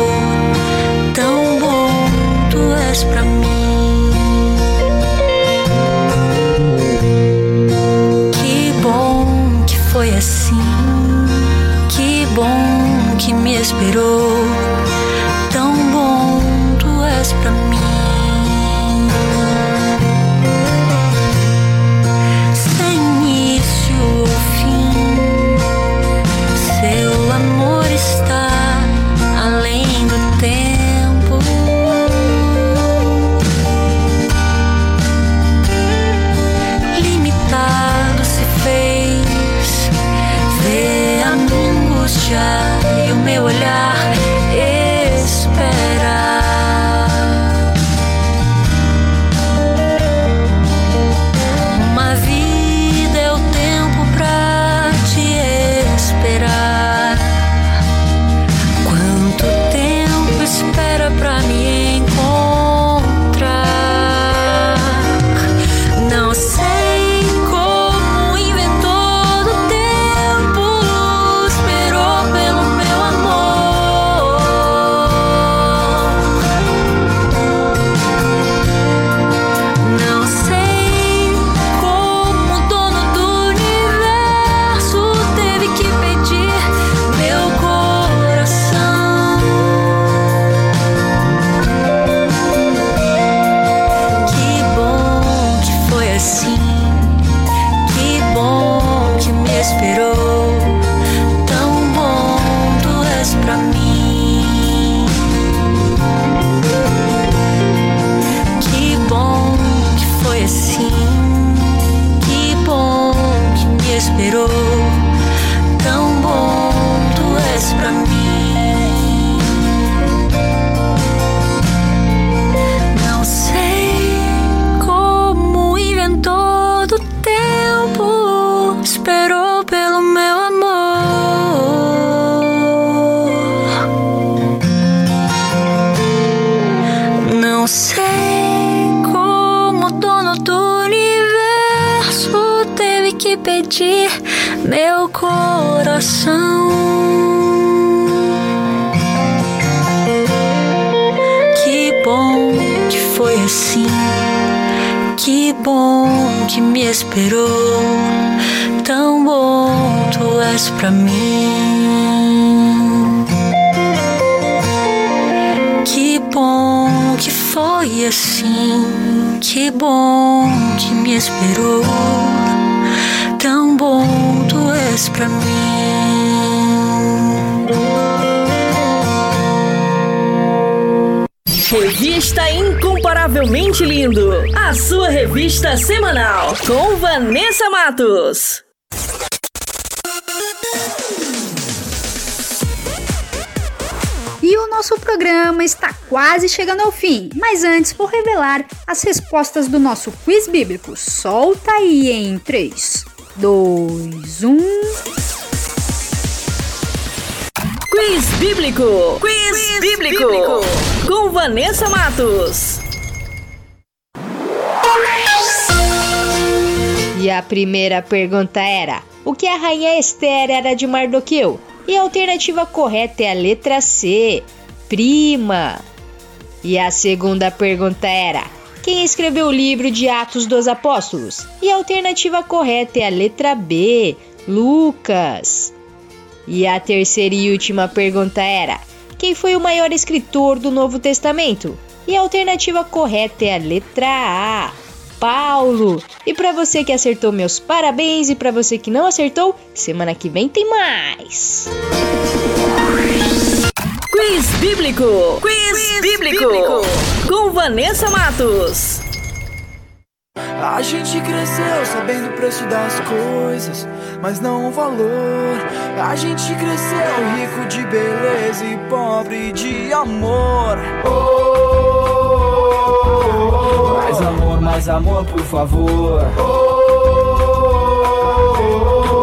quase chegando ao fim, mas antes vou revelar as respostas do nosso quiz bíblico. Solta aí em 3, dois, um. Quiz Bíblico! Quiz, Quiz bíblico. bíblico! Com Vanessa Matos. E a primeira pergunta era: O que a rainha Esther era de Mardoqueu? E a alternativa correta é a letra C, prima. E a segunda pergunta era: quem escreveu o livro de Atos dos Apóstolos? E a alternativa correta é a letra B, Lucas. E a terceira e última pergunta era: quem foi o maior escritor do Novo Testamento? E a alternativa correta é a letra A, Paulo. E para você que acertou, meus parabéns. E para você que não acertou, semana que vem tem mais. Quiz Bíblico. Quiz, Quiz bíblico. bíblico. Com Vanessa Matos. A gente cresceu sabendo o preço das coisas, mas não o valor. A gente cresceu rico de beleza e pobre de amor. Oh, oh, oh, mais amor, mais amor, por favor.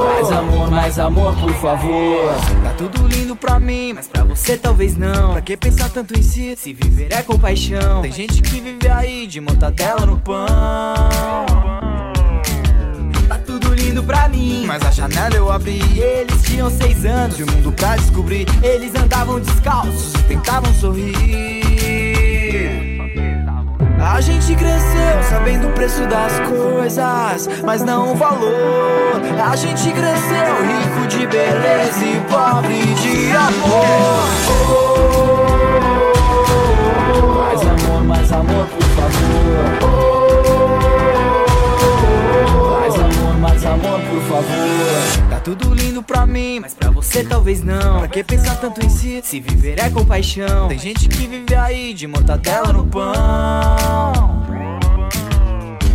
Mais amor, mais amor, por favor. Tudo lindo pra mim, mas pra você talvez não. Pra que pensar tanto em si? Se viver é compaixão. Tem gente que vive aí de mortadela no pão. Tá tudo lindo pra mim, mas a janela eu abri. Eles tinham seis anos e o mundo pra descobrir. Eles andavam descalços e tentavam sorrir. A gente cresceu sabendo o preço das coisas, mas não o valor. A gente cresceu rico de beleza e pobre de amor. mais amor, mais amor, por favor. Amor, por favor. Tá tudo lindo pra mim, mas pra você talvez não. Pra que pensar tanto em si? Se viver é compaixão. Tem gente que vive aí de mortadela no pão.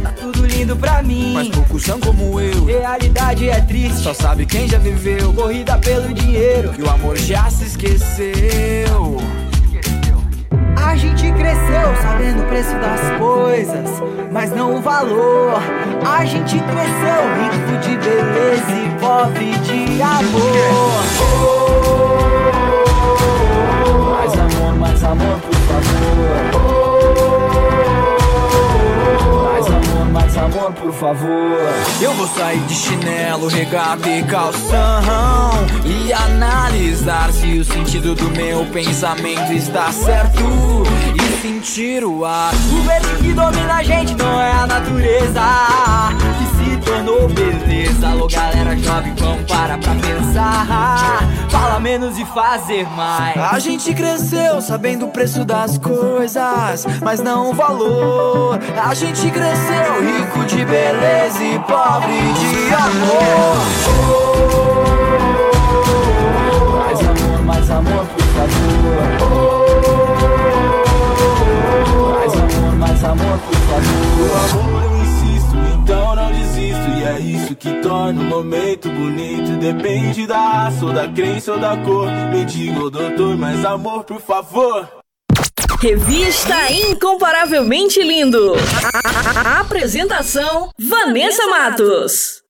Tá tudo lindo pra mim, mas poucos são como eu. Realidade é triste, só sabe quem já viveu. Corrida pelo dinheiro, e o amor já se esqueceu. A gente cresceu sabendo o preço das coisas, mas não o valor. A gente cresceu rico de beleza e pobre de amor. Mais amor, mais amor, por favor. Mais amor, por favor. Eu vou sair de chinelo, regata e calção e analisar se o sentido do meu pensamento está certo e sentir o ar. O vento que domina a gente não é a natureza que tornou beleza. Alô, galera jovem, vamos parar pra pensar. Fala menos e fazer mais. A gente cresceu sabendo o preço das coisas, mas não o valor. A gente cresceu rico de beleza e pobre de amor. Mais amor, mais amor, por favor. Mais amor, mais amor, por favor. É isso que torna o momento bonito. Depende da raça, ou da crença ou da cor. Mendigo ou doutor, mais amor, por favor. Revista Incomparavelmente Lindo. A, apresentação: Vanessa Matos.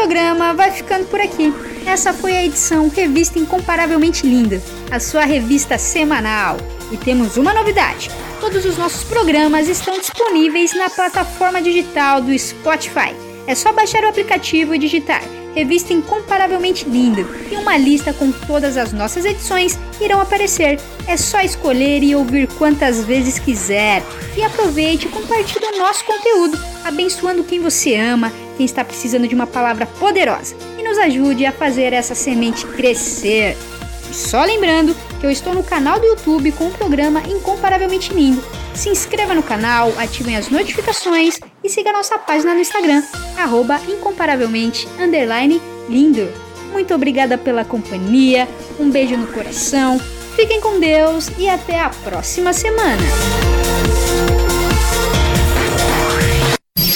programa vai ficando por aqui. Essa foi a edição Revista Incomparavelmente Linda, a sua revista semanal. E temos uma novidade: todos os nossos programas estão disponíveis na plataforma digital do Spotify. É só baixar o aplicativo e digitar Revista Incomparavelmente Linda e uma lista com todas as nossas edições irão aparecer. É só escolher e ouvir quantas vezes quiser. E aproveite e compartilhe o nosso conteúdo, abençoando quem você ama, quem está precisando de uma palavra poderosa. Nos ajude a fazer essa semente crescer. E só lembrando que eu estou no canal do YouTube com o programa Incomparavelmente Lindo. Se inscreva no canal, ativem as notificações e siga nossa página no Instagram, arroba incomparavelmente lindo. Muito obrigada pela companhia, um beijo no coração, fiquem com Deus e até a próxima semana.